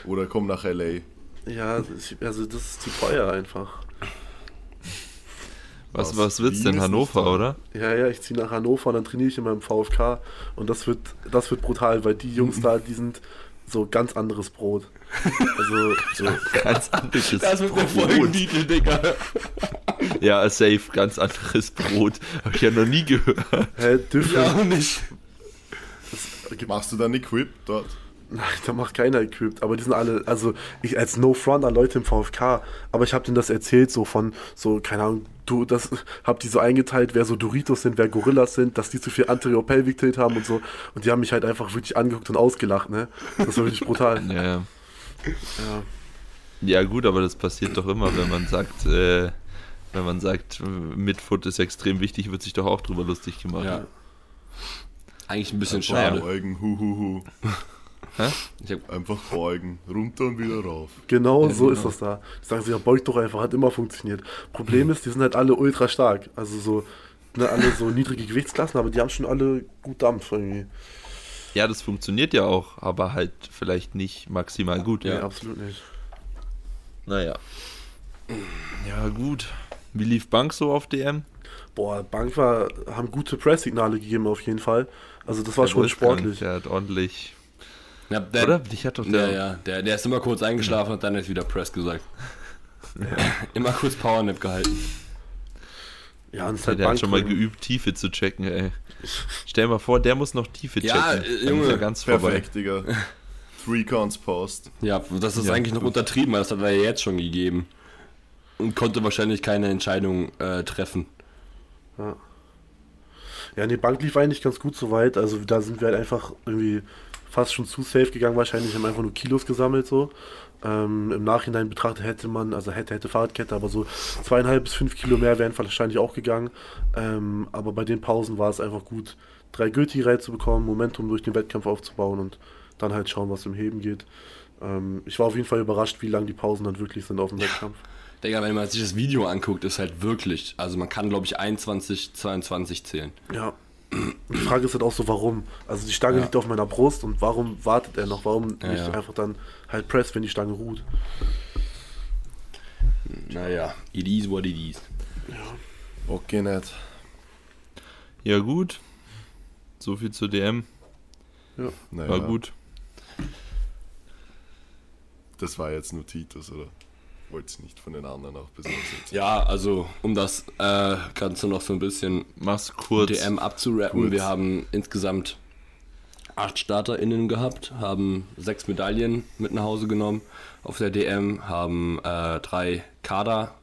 Oder komm nach L.A. Ja, das- also das ist zu teuer einfach. Was, Was? wird's Wien denn? Hannover, oder? Ja, ja, ich ziehe nach Hannover und dann trainiere ich in meinem VfK und das wird, das wird brutal, weil die Jungs da, die sind so ganz anderes Brot. Also, so, Ganz anderes Das wird der Brot. Folgentitel, Digga. Ja, safe, ganz anderes Brot. Hab ich ja noch nie gehört. hä, dürfen, Ja, auch nicht. Machst du dann Equip dort? Nein, da macht keiner equipped, aber die sind alle, also ich als No Front an Leute im VfK, aber ich habe denen das erzählt, so von, so, keine Ahnung, du, das, hab die so eingeteilt, wer so Doritos sind, wer Gorillas sind, dass die zu viel Anterior-Pelvic-Tilt haben und so, und die haben mich halt einfach wirklich angeguckt und ausgelacht, ne, das war wirklich brutal. Ja, ja. Ja. ja, gut, aber das passiert doch immer, wenn man sagt, äh, wenn man sagt, Midfoot ist extrem wichtig, wird sich doch auch drüber lustig gemacht. Ja. Eigentlich ein bisschen Einfach schade. beugen, hu, hu, hu. Ich hab, Einfach beugen, runter und wieder rauf. Genau Ja, so genau. ist das da. Die sagen sich, ja, beugt doch einfach, hat immer funktioniert. Problem ist, die sind halt alle ultra stark. Also so, ne, alle so niedrige Gewichtsklassen, aber die haben schon alle gut Dampf irgendwie. Ja, das funktioniert ja auch, aber halt vielleicht nicht maximal gut. Nee, Ja. absolut nicht. Naja. Ja, gut. Wie lief Bank so auf DM? Boah, Bank war, haben gute Presssignale gegeben auf jeden Fall. Also das war Der schon Wolfgang, sportlich. Der hat ordentlich. ja, der, Oder? Dich hat doch Ja, der. ja, der, der ist immer kurz eingeschlafen und dann hat wieder Press gesagt. immer kurz Powernap gehalten. Ja, und ist Der, halt der hat Bank schon mal geübt, Tiefe zu checken, ey. Stell mal vor, der muss noch Tiefe checken. Ja, äh, Dann ist Junge, er ganz vorbei. Perfekt, Digga. Three Counts Post. Ja, das ist Ja, eigentlich noch untertrieben, weil das hat er ja jetzt schon gegeben. Und konnte wahrscheinlich keine Entscheidung äh, treffen. Ja. ja, nee, Bank lief eigentlich ganz gut soweit. Also da sind wir halt einfach irgendwie fast schon zu safe gegangen wahrscheinlich, haben einfach nur Kilos gesammelt so. Ähm, Im Nachhinein betrachtet hätte man, also hätte, hätte Fahrradkette, aber so zweieinhalb bis fünf Kilo mehr wären wahrscheinlich auch gegangen. Ähm, aber bei den Pausen war es einfach gut, drei Gürtel reinzubekommen, Momentum durch den Wettkampf aufzubauen und dann halt schauen, was im Heben geht. Ähm, ich war auf jeden Fall überrascht, wie lang die Pausen dann wirklich sind auf dem Wettkampf. Digga, wenn man sich das Video anguckt, ist halt wirklich, also man kann glaube ich 21, 22 zählen. Ja. Die Frage ist halt auch so, warum? Also die Stange Ja. liegt auf meiner Brust und warum wartet er noch? Warum Ja, nicht ja. einfach dann halt press, wenn die Stange ruht? Naja, it is what it is. Okay, nicht. Ja, gut. So viel zur DM. Naja, War gut. Das war jetzt nur Titus, oder? Wollt's nicht von den anderen auch besonders erzählen? Ja, also um das äh, Ganze noch so ein bisschen Mach's kurz. DM abzurappen, Kurz. wir haben insgesamt acht StarterInnen gehabt, haben sechs Medaillen mit nach Hause genommen auf der DM, haben äh, drei Kader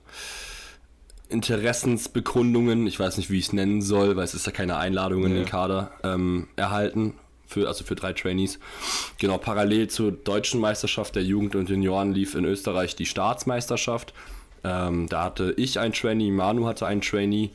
Interessensbekundungen, ich weiß nicht, wie ich es nennen soll, weil es ist ja keine Einladung in Ja. den Kader, ähm, erhalten, für, also für drei Trainees. Genau, parallel zur deutschen Meisterschaft der Jugend und Junioren lief in Österreich die Staatsmeisterschaft. Ähm, da hatte ich ein Trainee, Manu hatte ein Trainee.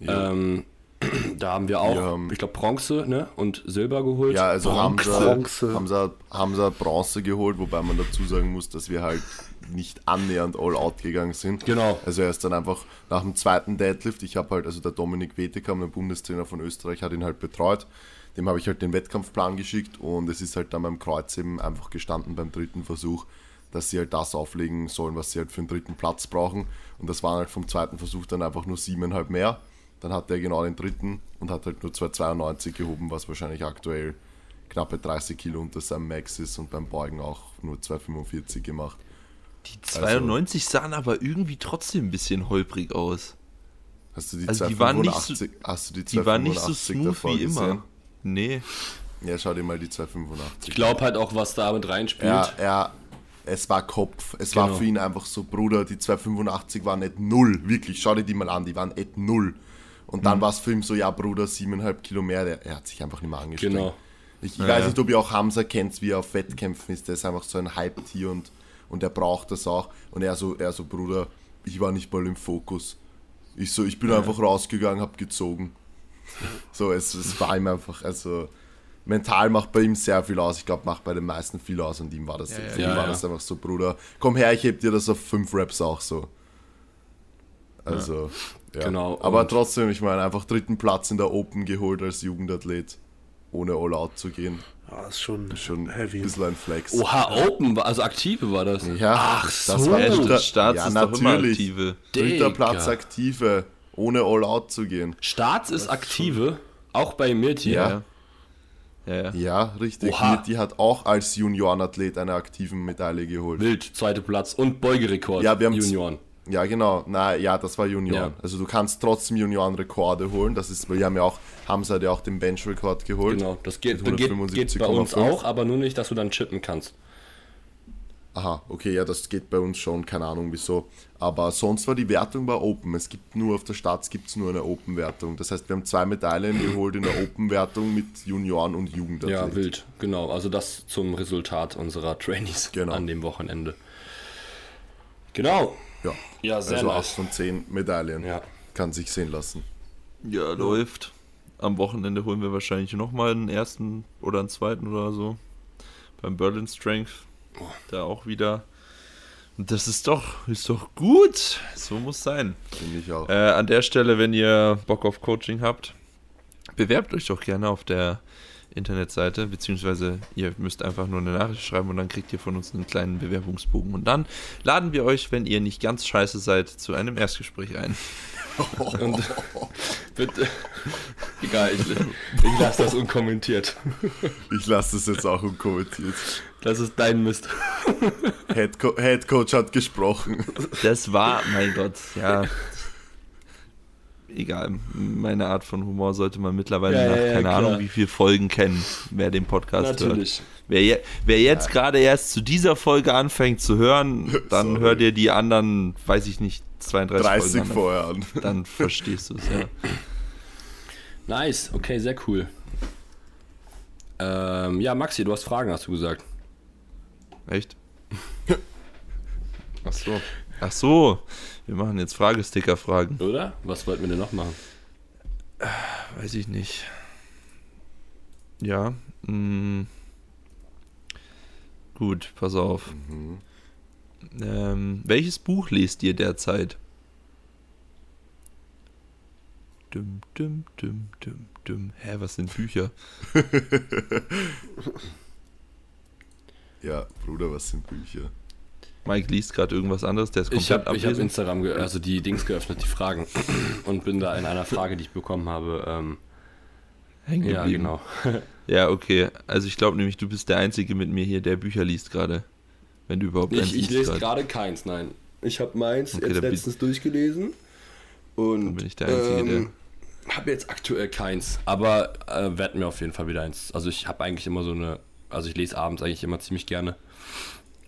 Ja. Ähm, da haben wir auch, Wir haben- ich glaube, Bronze ne? und Silber geholt. Ja, also Bronze. Hamza, Bronze. Hamza, Bronze geholt, wobei man dazu sagen muss, dass wir halt nicht annähernd all out gegangen sind. Genau. Also er ist dann einfach nach dem zweiten Deadlift, ich habe halt, also der Dominik Wetekam, der Bundestrainer von Österreich, hat ihn halt betreut. Dem habe ich halt den Wettkampfplan geschickt und es ist halt dann beim Kreuz eben einfach gestanden beim dritten Versuch, dass sie halt das auflegen sollen, was sie halt für den dritten Platz brauchen. Und das waren halt vom zweiten Versuch dann einfach nur siebeneinhalb mehr. Dann hat er genau den dritten und hat halt nur 2,92 gehoben, was wahrscheinlich aktuell knappe 30 Kilo unter seinem Max ist und beim Beugen auch nur 2,45 gemacht. Die 92 sahen aber irgendwie trotzdem ein bisschen holprig aus. Hast du die Also die waren nicht so- 285 hast du die Die waren nicht so 285 smooth wie immer. gesehen? Nee. Ja, schau dir mal die 285. Ich glaube halt auch, was da mit reinspielt. Ja, er, es war Kopf. Es Genau. war für ihn einfach so, Bruder, die 285 waren nicht null. Wirklich, schau dir die mal an, die waren nicht null. Und Mhm. dann war es für ihn so, ja, Bruder, siebeneinhalb Kilo mehr. Der, er hat sich einfach nicht mehr angestrengt. Genau. Ich, ich weiß nicht, ob ihr auch Hamza kennt, wie er auf Wettkämpfen ist. Der ist einfach so ein Hype-Tier und, und er braucht das auch. Und er so, er so, Bruder, ich war nicht mal im Fokus. Ich so, ich bin einfach rausgegangen, hab gezogen. So, es, es war ihm einfach, also mental macht bei ihm sehr viel aus. Ich glaube, macht bei den meisten viel aus und ihm war das, Ja, ihn war ja. das einfach so, Bruder, komm her, ich heb dir das auf fünf Raps auch so. Also, ja. Genau, Aber trotzdem, ich meine, einfach dritten Platz in der Open geholt als Jugendathlet, ohne All-Out zu gehen. Ja, das ist schon, Schon heavy. ein bisschen ein Flex. Oha, Open, war- also aktive war das. Ja, Ach das so. war Ja, dritter- Staats ja, ist doch immer natürlich. aktive. Dritter. Platz aktive, ohne All-Out zu gehen. Staats ist aktive, auch bei Mirti. Ja. Ja, ja. Ja, richtig. Oha. Die hat auch als Juniorenathlet eine aktive Medaille geholt. Wild, zweiter Platz und Beugerekord. Ja, wir haben Junioren. Ja, genau. Na, ja, das war Junioren. Ja. Also du kannst trotzdem Juniorenrekorde holen. Das ist, wir haben ja auch, Hamza hat ja auch den Benchrekord geholt. Genau, das geht, geht, geht bei uns 175,5. auch, aber nur nicht, dass du dann chippen kannst. Aha, okay, ja, das geht bei uns schon, keine Ahnung wieso. Aber sonst war die Wertung bei Open. Es gibt nur auf der Stadt gibt's nur eine Open-Wertung. Das heißt, wir haben zwei Medaillen geholt in der Open-Wertung mit Junioren und Jugendathlet. Ja, wild, genau. Also das zum Resultat unserer Trainees Genau. an dem Wochenende. Genau. Ja, Ja, sehr also nice. 8 von 10 Medaillen. Ja. Kann sich sehen lassen. Ja, läuft. Am Wochenende holen wir wahrscheinlich nochmal einen ersten oder einen zweiten oder so. Beim Berlin Strength. Da auch wieder. Das ist doch, ist doch gut. So muss sein. Finde ich auch. Äh, an der Stelle, wenn ihr Bock auf Coaching habt, bewerbt euch doch gerne auf der Internetseite, beziehungsweise ihr müsst einfach nur eine Nachricht schreiben und dann kriegt ihr von uns einen kleinen Bewerbungsbogen. Und dann laden wir euch, wenn ihr nicht ganz scheiße seid, zu einem Erstgespräch ein. Und bitte. Egal, ich, ich lasse das unkommentiert. Ich lasse das jetzt auch unkommentiert. Das ist dein Mist. Head, Co Head Coach hat gesprochen. Das war, mein Gott, ja. Egal, meine Art von Humor sollte man mittlerweile Ja, nach ja, ja, keine klar. Ahnung wie viel Folgen kennen, wer den Podcast Natürlich. hört. Wer, je, wer jetzt gerade erst zu dieser Folge anfängt zu hören, dann Sorry. hört ihr die anderen, weiß ich nicht, 32 30 Folgen an. vorher an. Dann verstehst du es, ja. Nice, okay, sehr cool. Ähm, ja, Maxi, du hast Fragen, hast du gesagt. Echt? Ach so. Ach so, wir machen jetzt Fragesticker-Fragen. Oder? Was wollten wir denn noch machen? Weiß ich nicht. Ja. Mh. Gut, pass auf. Ähm, welches Buch lest ihr derzeit? Düm, düm, düm, düm, düm. Hä, was sind Bücher? Ja, Bruder, was sind Bücher? Mike liest gerade irgendwas anderes, der ist Ich komplett habe ich hab abwesend. Instagram, ge also die Dings geöffnet, die Fragen. Und bin da in einer Frage, die ich bekommen habe. Ähm, hängen ja, geblieben. genau. Ja, okay. Also ich glaube nämlich, du bist der Einzige mit mir hier, der Bücher liest gerade. Wenn du überhaupt Ich, ich liest lese gerade. keins, nein. Ich habe meins Okay, jetzt letztens durchgelesen. Und Dann bin ich der Einzige, ähm, habe jetzt aktuell keins, aber äh, werde mir auf jeden Fall wieder eins. Also ich habe eigentlich immer so eine, also ich lese abends eigentlich immer ziemlich gerne.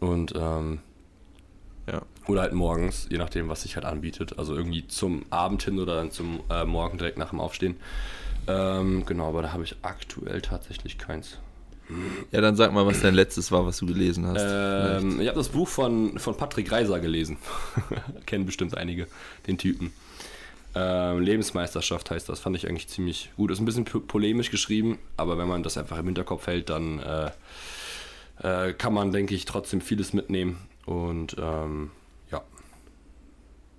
Und ähm, Ja. oder halt morgens, je nachdem, was sich halt anbietet. Also irgendwie zum Abend hin oder dann zum äh, Morgen direkt nach dem Aufstehen. Ähm, genau, aber da habe ich aktuell tatsächlich keins. Ja, dann sag mal, was dein letztes war, was du gelesen hast. Ähm, ich habe das Buch von, von Patrick Reiser gelesen. Kennen bestimmt einige, den Typen. Ähm, Lebensmeisterschaft heißt das, fand ich eigentlich ziemlich gut. Ist ein bisschen po- polemisch geschrieben, aber wenn man das einfach im Hinterkopf hält, dann äh, äh, kann man, denke ich, trotzdem vieles mitnehmen. Und ähm, ja.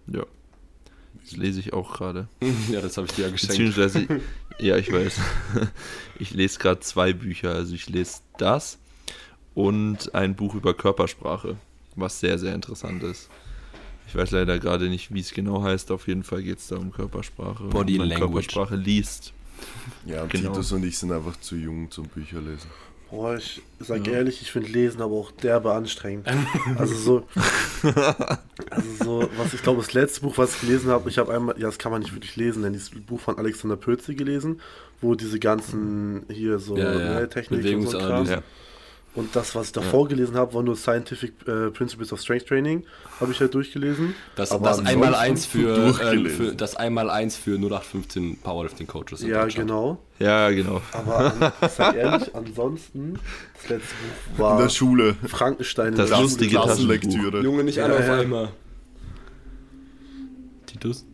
Ja. Das lese ich auch gerade. ja, das habe ich dir ja geschenkt. Beziehungsweise, ja, ich weiß. Ich lese gerade zwei Bücher. Also ich lese das und ein Buch über Körpersprache, was sehr, sehr interessant ist. Ich weiß leider gerade nicht, wie es genau heißt. Auf jeden Fall geht es da um Körpersprache. und Body Language. Körpersprache liest. Ja, und Genau. Titus und ich sind einfach zu jung zum Bücherlesen. Boah, ich sag ehrlich, ich finde Lesen aber auch derbe anstrengend. Also so, also so, was ich glaube, das letzte Buch, was ich gelesen habe, ich habe einmal, ja, das kann man nicht wirklich lesen, denn dieses Buch von Alexander Pölze gelesen, wo diese ganzen hier so Ja, ja. Technik und so Kram. Ja. Und das, was ich davor gelesen habe, war nur Scientific äh, Principles of Strength Training, habe ich halt durchgelesen. Das, Aber das einmal eins für, äh, für das einmal eins für 0815 Powerlifting Coaches. Ja, genau. Ja, genau. Aber an, sag ehrlich, ansonsten, das letzte Buch war In der Schule. Frankenstein in Das der lustige Schule. Klassenlektüre. Junge, nicht Ja, alle auf ja. einmal. Titus?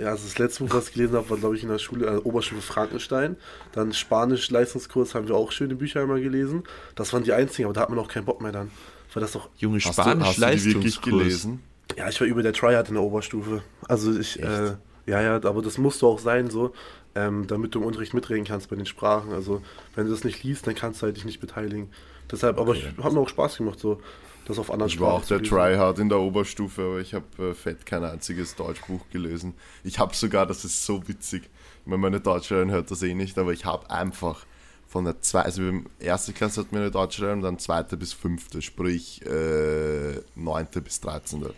Ja, also das letzte Buch, was ich gelesen habe, war, glaube ich, in der Schule, äh, Oberschule Frankenstein. Dann Spanisch-Leistungskurs haben wir auch schöne Bücher einmal gelesen. Das waren die einzigen, aber da hat man auch keinen Bock mehr dann. Weil das doch. Junge, Hast du, hast du die wirklich Spanisch-Leistungskurs. gelesen? Ja, ich war über der Triad in der Oberstufe. Also ich, äh, ja, ja, aber das musst du auch sein, so, ähm, damit du im Unterricht mitreden kannst bei den Sprachen. Also, wenn du das nicht liest, dann kannst du halt dich nicht beteiligen. Deshalb, aber ich hat mir auch Spaß gemacht, so, das auf anderen Ich war auch der. Tryhard in der Oberstufe, aber ich habe äh, fett kein einziges Deutschbuch gelesen. Ich habe sogar, das ist so witzig, ich meine, meine Deutschlehrerin hört das eh nicht, aber ich habe einfach von der zwei, also erste Klasse hatten wir eine Deutschlehrerin, dann zweite bis fünfte, sprich äh, neunte bis dreizehnte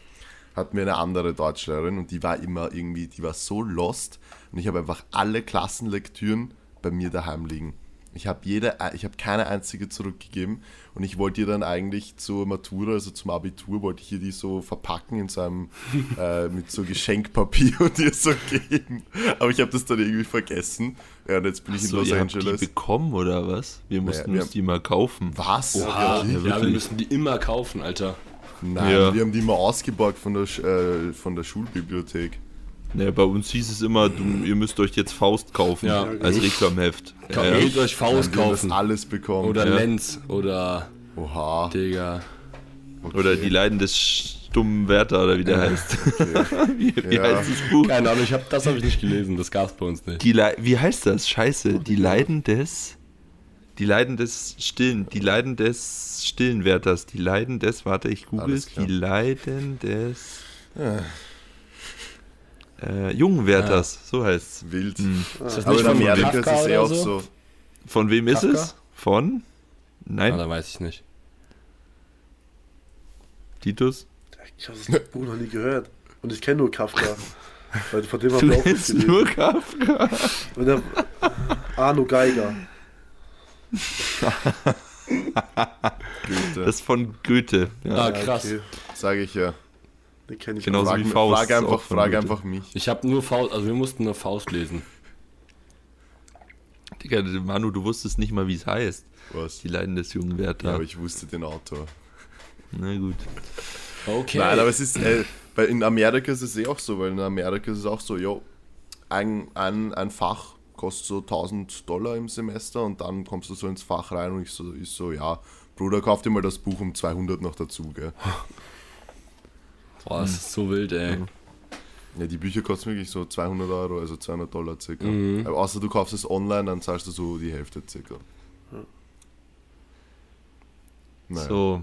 hatten wir eine andere Deutschlehrerin und die war immer irgendwie, die war so lost und ich habe einfach alle Klassenlektüren bei mir daheim liegen. Ich habe jede, ich habe keine einzige zurückgegeben und ich wollte ihr dann eigentlich zur Matura, also zum Abitur, wollte ich ihr die so verpacken in so einem, äh, mit so Geschenkpapier und ihr so geben. Aber ich habe das dann irgendwie vergessen. Ja, und jetzt bin ich in So, Los ihr habt die Angeles. bekommen oder was? Wir mussten wir uns die mal kaufen. Was? Oha, Ja, ja, wir wirklich. müssen die immer kaufen, Alter. Nein, Ja. wir haben die mal ausgeborgt von der, äh, von der Schulbibliothek. Ne, bei uns hieß es immer, du, ihr müsst euch jetzt Faust kaufen Ja. als Reklamheft. Ka- Ja, Geht euch Faust kaufen. alles bekommen. Oder Ja. Lenz. Oder, Oha. Digga. okay. Oder die Leiden des stummen Wärter oder wie der heißt. wie wie Ja. heißt das Buch? Keine Ahnung, ich hab, das habe ich nicht gelesen. Das gab's bei uns nicht. Die Lei wie heißt das? Scheiße. Die Leiden des. Die Leiden des Stillen. Die Leiden des Stillenwärters. Die Leiden des. Warte, ich google es. Die Leiden des. Ja, Äh, Jungenwärters. So heißt es. wild. Hm. Ist das Aber in von Amerika ist eh oder auch so? so. Von wem ist Kafka? es? Von? Ah, Nein, da weiß ich nicht. Titus? Ich habe das Buch noch nie gehört. Und ich kenne nur Kafka. Weil von dem Du haben wir auch nicht nur Kafka. Und der, Arno Geiger. Goethe. Das ist von Goethe. Ja. Ah, Ja, krass. okay. Sage ich ja. Den kenne ich Genauso auch. Frag, wie Faust frag einfach, frag einfach mich. Ich habe nur Faust, also wir mussten nur Faust lesen. Digga, Manu, du wusstest nicht mal, wie es heißt. Was? Die Leiden des jungen Ja, Wärter. aber ich wusste den Autor. Na gut. Okay. Nein, aber es ist, äh, weil in Amerika ist es eh auch so, weil in Amerika ist es auch so, jo, ein, ein, ein Fach kostet so 1000 Dollar im Semester und dann kommst du so ins Fach rein und ich so, ich so, ja, Bruder, kauf dir mal das Buch um 200 noch dazu, gell. Boah, das ist so wild, ey. Ja, die Bücher kosten wirklich so 200 Euro, also 200 Dollar circa. Mhm. Aber außer du kaufst es online, dann zahlst du so die Hälfte circa. Naja. So.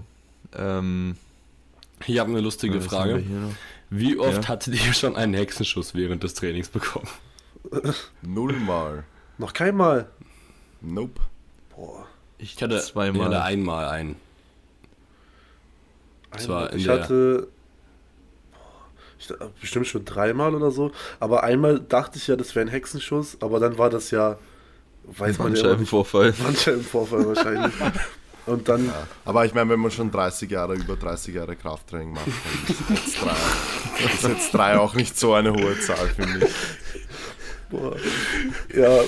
Ähm, Ich habe eine lustige wir Frage. Wie oft Ja. hattet ihr schon einen Hexenschuss während des Trainings bekommen? Nullmal. Noch keinmal. Nope. Boah. Ich hatte, zweimal. Ich hatte einmal einen. Das war Einmal. in ich der- hatte ich, bestimmt schon dreimal oder so. Aber einmal dachte ich ja, das wäre ein Hexenschuss, aber dann war das ja, weiß man ja Bandscheibenvorfall. Bandscheibenvorfall wahrscheinlich. Und dann, Ja. Aber ich meine, wenn man schon 30 Jahre, über 30 Jahre Krafttraining macht, dann ist jetzt drei, ist jetzt drei auch nicht so eine hohe Zahl, finde ich. boah, ja,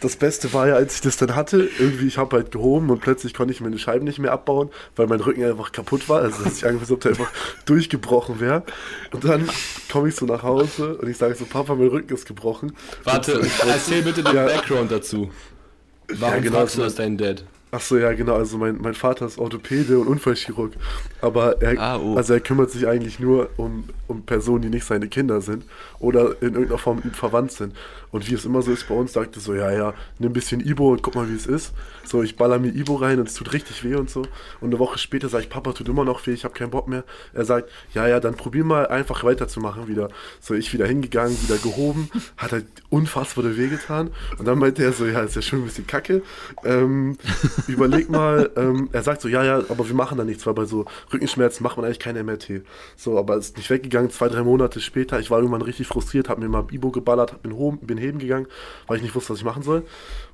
das Beste war ja, als ich das dann hatte, irgendwie, ich habe halt gehoben und plötzlich konnte ich meine Scheiben nicht mehr abbauen, weil mein Rücken einfach kaputt war. Also, dass ich so, ob der einfach durchgebrochen wäre. Und dann komme ich so nach Hause und ich sage so, Papa, mein Rücken ist gebrochen. Warte, ich- erzähl bitte den Ja. Background dazu. Warum Ja, genau, fragst du so- das deinen Dad? Ach so, ja, genau. Also mein, mein Vater ist Orthopäde und Unfallchirurg. Aber er, Ah, oh. also er kümmert sich eigentlich nur um, um Personen, die nicht seine Kinder sind oder in irgendeiner Form mit ihm verwandt sind. Und wie es immer so ist bei uns, sagte so, ja, ja, nimm ein bisschen Ibo und guck mal, wie es ist. So, ich baller mir Ibo rein und es tut richtig weh und so. Und eine Woche später sage ich, Papa, tut immer noch weh, ich habe keinen Bock mehr. Er sagt, ja, ja, dann probier mal einfach weiterzumachen wieder. So, ich wieder hingegangen, wieder gehoben, hat halt unfassbar weh getan. Und dann meinte er so, ja, ist ja schon ein bisschen kacke. Ähm, überleg mal, ähm, er sagt so, ja, ja, aber wir machen da nichts, weil bei so Rückenschmerzen macht man eigentlich keine MRT. So, aber ist nicht weggegangen, zwei, drei Monate später, ich war irgendwann richtig frustriert, hab mir mal Bibo geballert, bin, home, bin heben gegangen, weil ich nicht wusste, was ich machen soll.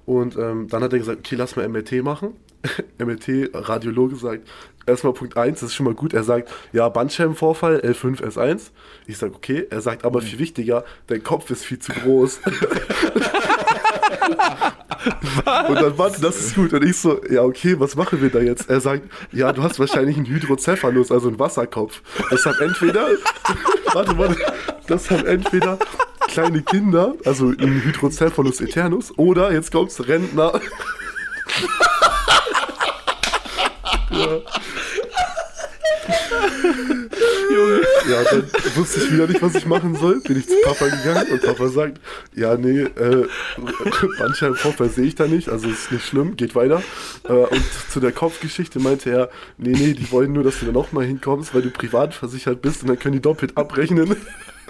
Und ähm, dann hat er gesagt, okay, lass mal MRT machen. MRT, Radiologe sagt, erstmal Punkt 1, das ist schon mal gut. Er sagt, ja, Bandscheibenvorfall, L5, S1. Ich sage, okay. Er sagt, aber viel wichtiger, dein Kopf ist viel zu groß. Und dann, warte, das ist gut. Und ich so, ja, okay, was machen wir da jetzt? Er sagt, ja, du hast wahrscheinlich einen Hydrocephalus, also einen Wasserkopf. Das haben entweder, warte, warte, das haben entweder kleine Kinder, also einen Hydrocephalus eternus, oder jetzt kommt's Rentner. ja. Ja, dann wusste ich wieder nicht, was ich machen soll. Bin ich zu Papa gegangen und Papa sagt, ja, nee, äh, Bandscheibenvorfall sehe ich da nicht, also ist nicht schlimm, geht weiter. Äh, und zu der Kopfgeschichte meinte er, nee, nee, die wollen nur, dass du da nochmal hinkommst, weil du privat versichert bist und dann können die doppelt abrechnen.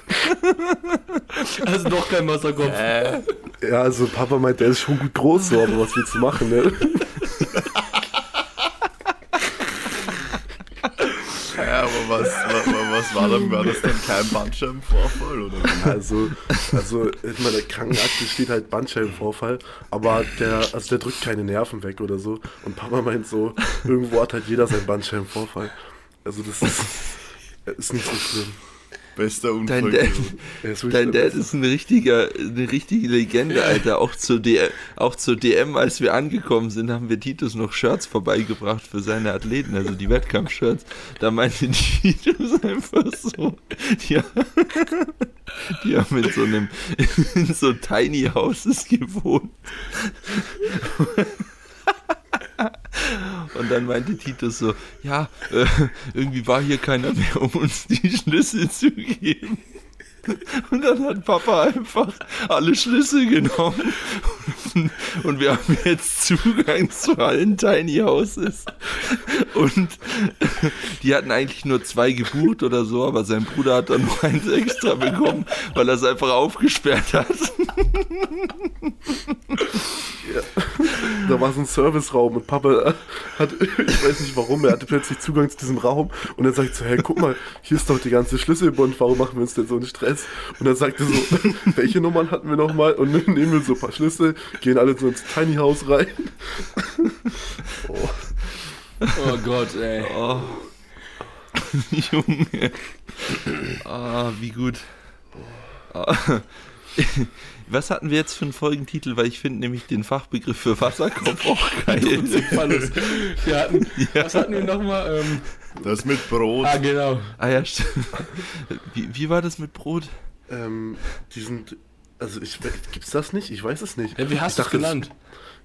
Also doch kein Wasserkopf. Äh, Ja, also Papa meint, der ist schon gut groß, so, aber was willst du machen, ne? Ja, aber was, was, was war dann? War das dann kein Bandscheibenvorfall? Oder wie? Also, also in meiner Krankenakte steht halt Bandscheibenvorfall, aber der, also der drückt keine Nerven weg oder so. Und Papa meint so, irgendwo hat halt jeder seinen Bandscheibenvorfall. Also das ist, ist nicht so schlimm. Bester Unfall. Dein Dad, dein Dad ist ein richtiger, eine richtige Legende, Alter. Auch zur, DM, auch zur DM, als wir angekommen sind, haben wir Titus noch Shirts vorbeigebracht für seine Athleten, also die Wettkampfshirts. Da meinte Titus einfach so, die, die haben in so einem, in so Tiny Houses gewohnt. Und dann meinte Titus so, ja, äh, irgendwie war hier keiner mehr, um uns die Schlüssel zu geben. Und dann hat Papa einfach alle Schlüssel genommen. Und, wir haben jetzt Zugang zu allen Tiny Houses. Und die hatten eigentlich nur zwei gebucht oder so, aber sein Bruder hat dann noch eins extra bekommen, weil er es einfach aufgesperrt hat. Da war so ein Serviceraum und Papa hat, ich weiß nicht warum, er hatte plötzlich Zugang zu diesem Raum und er sagt so, hey, guck mal, hier ist doch die ganze Schlüsselbund, warum machen wir uns denn so einen Stress? Und er sagte so, welche Nummern hatten wir nochmal? Und dann nehmen wir so ein paar Schlüssel, gehen alle so ins Tiny House rein. Oh. Oh Gott, ey. Oh. Junge. Ah, wie gut. Ah. Was hatten wir jetzt für einen Folgentitel? Weil ich finde nämlich den Fachbegriff für Wasserkopf auch geil. Wir hatten, Ja. was hatten wir nochmal? Ähm, Das mit Brot. ah, genau. Ah ja, stimmt. Wie, wie war das mit Brot? Ähm, die sind, also ich, gibt's das nicht? Ich weiß es nicht. Ja, wie hast ich du es dachte, genannt?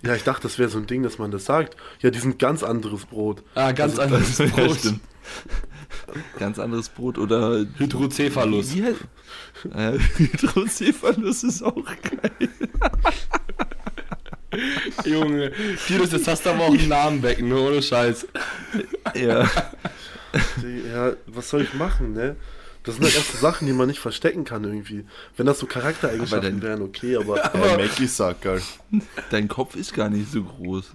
Ja, ich dachte, das wäre so ein Ding, dass man das sagt. Ja, die sind ganz anderes Brot. Ah, ganz Also, anderes Ja, Brot. stimmt. Ganz anderes Brot oder Hydrocephalus. Wie? Äh, Hydrocephalus ist auch geil. Junge, Titus, jetzt hast du aber auch einen Namen weg, ne? Ohne Scheiß. Ja. Ja, was soll ich machen, ne? Das sind halt so Sachen, die man nicht verstecken kann irgendwie. Wenn das so Aber Charaktereigenschaften dann- wären, okay, aber Hey, Mackie-Sackerl. Dein Kopf ist gar nicht so groß.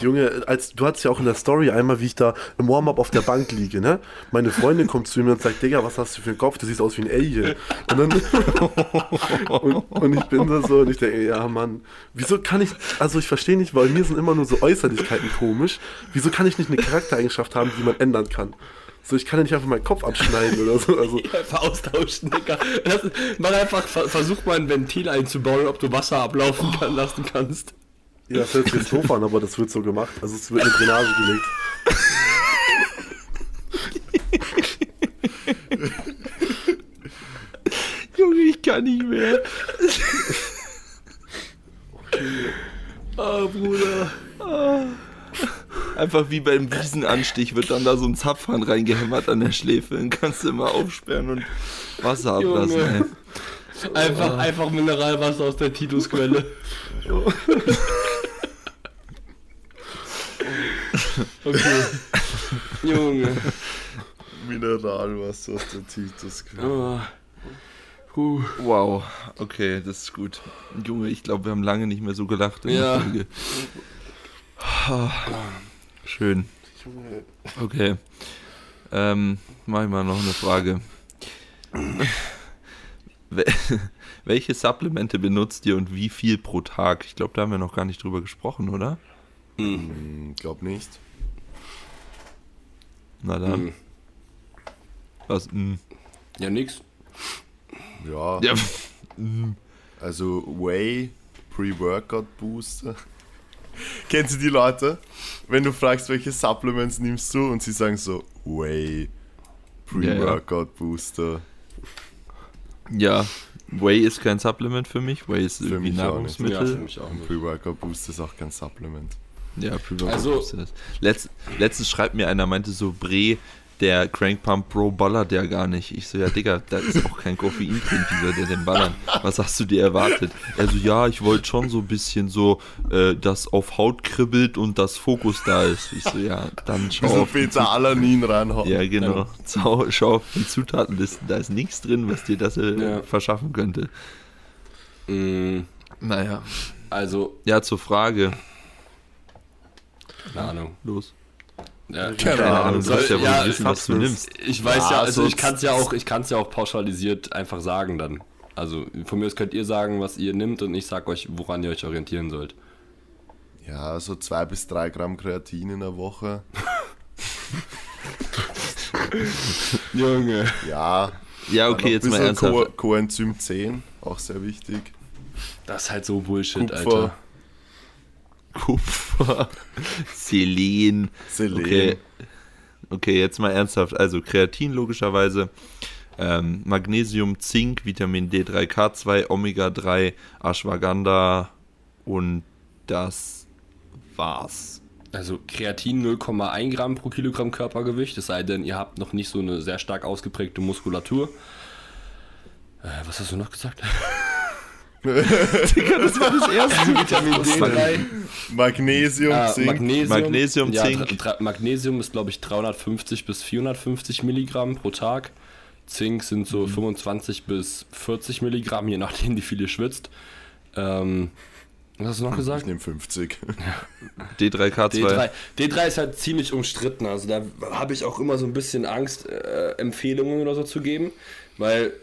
Junge, als du hattest ja auch in der Story einmal, wie ich da im Warm-up auf der Bank liege, ne? Meine Freundin kommt zu mir und sagt, Digga, was hast du für einen Kopf? Du siehst aus wie ein Alien. Und dann und, und ich bin da so und ich denke, ja Mann, wieso kann ich, also ich verstehe nicht, weil mir sind immer nur so Äußerlichkeiten komisch. Wieso kann ich nicht eine Charaktereigenschaft haben, die man ändern kann? So, ich kann ja nicht einfach meinen Kopf abschneiden oder so. Also, Einfach austauschen, Digga. Das, mach einfach, ver- versuch mal ein Ventil einzubauen, ob du Wasser ablaufen kann, lassen kannst. ja, das hört sich jetzt doof an, aber das wird so gemacht. Also es wird eine Drainage gelegt. Junge, ich kann nicht mehr. Ah, Bruder. Einfach wie beim Wiesenanstich wird dann da so ein Zapfhahn reingehämmert an der Schläfe. Dann kannst du immer aufsperren und Wasser ablassen. Ey. Einfach, einfach Mineralwasser aus der Titusquelle. Okay. Junge. Mineralwasser aus der Titus. Oh. Puh. Wow, okay, das ist gut. Junge, ich glaube, wir haben lange nicht mehr so gelacht in Ja. der Folge. Schön. Okay. Ähm, mach ich mal noch eine Frage. Wel- Welche Supplemente benutzt ihr und wie viel pro Tag? Ich glaube, da haben wir noch gar nicht drüber gesprochen, oder? Hm, glaub nicht. Na dann. Hm. Was? mm. Ja, nix. Ja, Ja, also Whey Pre-Workout Booster. Kennst du die Leute? Wenn du fragst, welche Supplements nimmst du und sie sagen so Whey Pre-Workout Booster. ja, Whey ist kein Supplement für mich. Whey ist Für irgendwie mich auch nicht. Ja, für Nahrungsmittel. mich auch Ein nicht. Pre-Workout Booster ist auch kein Supplement. Ja, Pre-Workout Also- ist das. Letzt, letztens schreibt mir einer, meinte so, Bre, der Crank Pump Pro ballert ja gar nicht. Ich so, ja Digga, da ist auch kein Koffein drin, wie soll der denn ballern? Was hast du dir erwartet? Er so, ja, ich wollte schon so ein bisschen so, äh, dass auf Haut kribbelt und das Fokus da ist. Ich so, ja, dann schau So auf die Peter Alanin reinhauen. Ja, genau. Schau, schau auf die Zutatenlisten, da ist nichts drin, was dir das äh, Ja. verschaffen könnte. Mm, Naja. Also, Ja, zur Frage. keine Ahnung. Los. Ja, Keine Ahnung, du sollst ja wohl ja, wissen, was du nimmst. Ich weiß ja, Ja, also ich kann es ja auch, ich kann es ja auch pauschalisiert einfach sagen dann. Also von mir aus könnt ihr sagen, was ihr nimmt und ich sag euch, woran ihr euch orientieren sollt. Ja, so zwei bis drei Gramm Kreatin in der Woche. Junge. Ja. Ja, okay, jetzt mal ernsthaft. Co Coenzym 10, auch sehr wichtig. Das ist halt so Bullshit, Kupfer. Alter. Kupfer, Selen. Selen. Okay. okay, jetzt mal ernsthaft. Also Kreatin logischerweise, ähm, Magnesium, Zink, Vitamin D3, K2, Omega-3, Ashwagandha und das war's. Also Kreatin 0,1 Gramm pro Kilogramm Körpergewicht, es sei denn, ihr habt noch nicht so eine sehr stark ausgeprägte Muskulatur. Äh, was hast du noch gesagt? Digga, das war das erste. Vitamin D3. Magnesium, Ah, Zink. Magnesium, Magnesium, ja, Zink. Magnesium ist, glaube ich, 350 bis 450 Milligramm pro Tag. Zink sind Mhm. so 25 bis 40 Milligramm, je nachdem, wie viel ihr schwitzt. Ähm, was hast du noch ich gesagt? nehme 50. D3K2. D3. D3 ist halt ziemlich umstritten. Also da habe ich auch immer so ein bisschen Angst, äh, Empfehlungen oder so zu geben, weil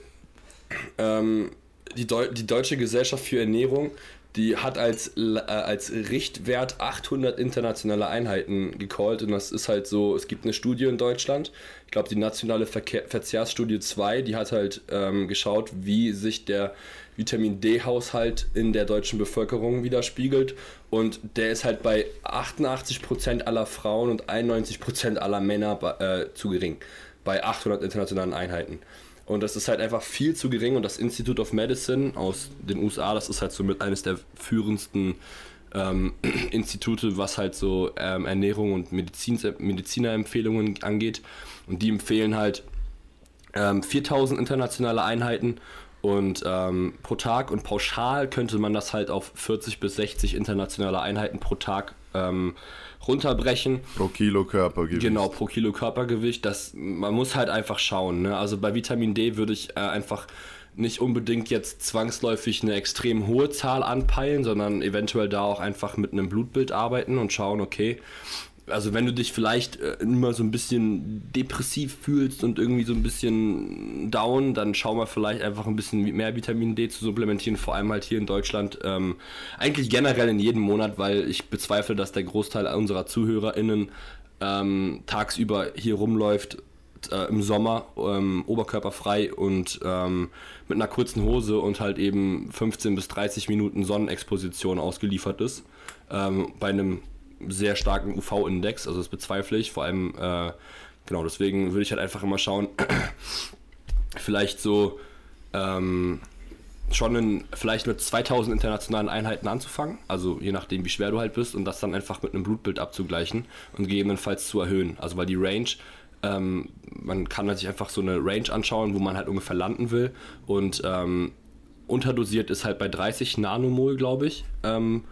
ähm, die, Deu die Deutsche Gesellschaft für Ernährung, die hat als, äh, als Richtwert 800 internationale Einheiten gecallt und das ist halt so, es gibt eine Studie in Deutschland, ich glaube die nationale Verkehr Verzehrsstudie 2, die hat halt ähm, geschaut, wie sich der Vitamin D-Haushalt in der deutschen Bevölkerung widerspiegelt und der ist halt bei 88% aller Frauen und 91% aller Männer äh, zu gering, bei 800 internationalen Einheiten. Und das ist halt einfach viel zu gering. Und das Institute of Medicine aus den USA, das ist halt somit eines der führendsten ähm, Institute, was halt so ähm, Ernährung und Medizin, Medizinerempfehlungen angeht. Und die empfehlen halt ähm, 4000 internationale Einheiten und ähm, pro Tag und pauschal könnte man das halt auf 40 bis 60 internationale Einheiten pro Tag ähm, runterbrechen. Pro Kilo Körpergewicht. Genau, pro Kilo Körpergewicht. Das, man muss halt einfach schauen. Ne? Also bei Vitamin D würde ich äh, einfach nicht unbedingt jetzt zwangsläufig eine extrem hohe Zahl anpeilen, sondern eventuell da auch einfach mit einem Blutbild arbeiten und schauen, okay, also wenn du dich vielleicht äh, immer so ein bisschen depressiv fühlst und irgendwie so ein bisschen down, dann schau mal vielleicht einfach ein bisschen mehr Vitamin D zu supplementieren, vor allem halt hier in Deutschland. Ähm, eigentlich generell in jedem Monat, weil ich bezweifle, dass der Großteil unserer ZuhörerInnen ähm, tagsüber hier rumläuft äh, im Sommer ähm, oberkörperfrei und ähm, mit einer kurzen Hose und halt eben 15 bis 30 Minuten Sonnenexposition ausgeliefert ist. Ähm, bei einem sehr starken UV-Index, also das bezweifle ich, vor allem, äh, genau, deswegen würde ich halt einfach immer schauen, vielleicht so ähm, schon in, vielleicht mit 2000 internationalen Einheiten anzufangen, also je nachdem, wie schwer du halt bist, und das dann einfach mit einem Blutbild abzugleichen und gegebenenfalls zu erhöhen. Also weil die Range, ähm, man kann sich einfach so eine Range anschauen, wo man halt ungefähr landen will. Und ähm, unterdosiert ist halt bei 30 Nanomol, glaube ich, ähm,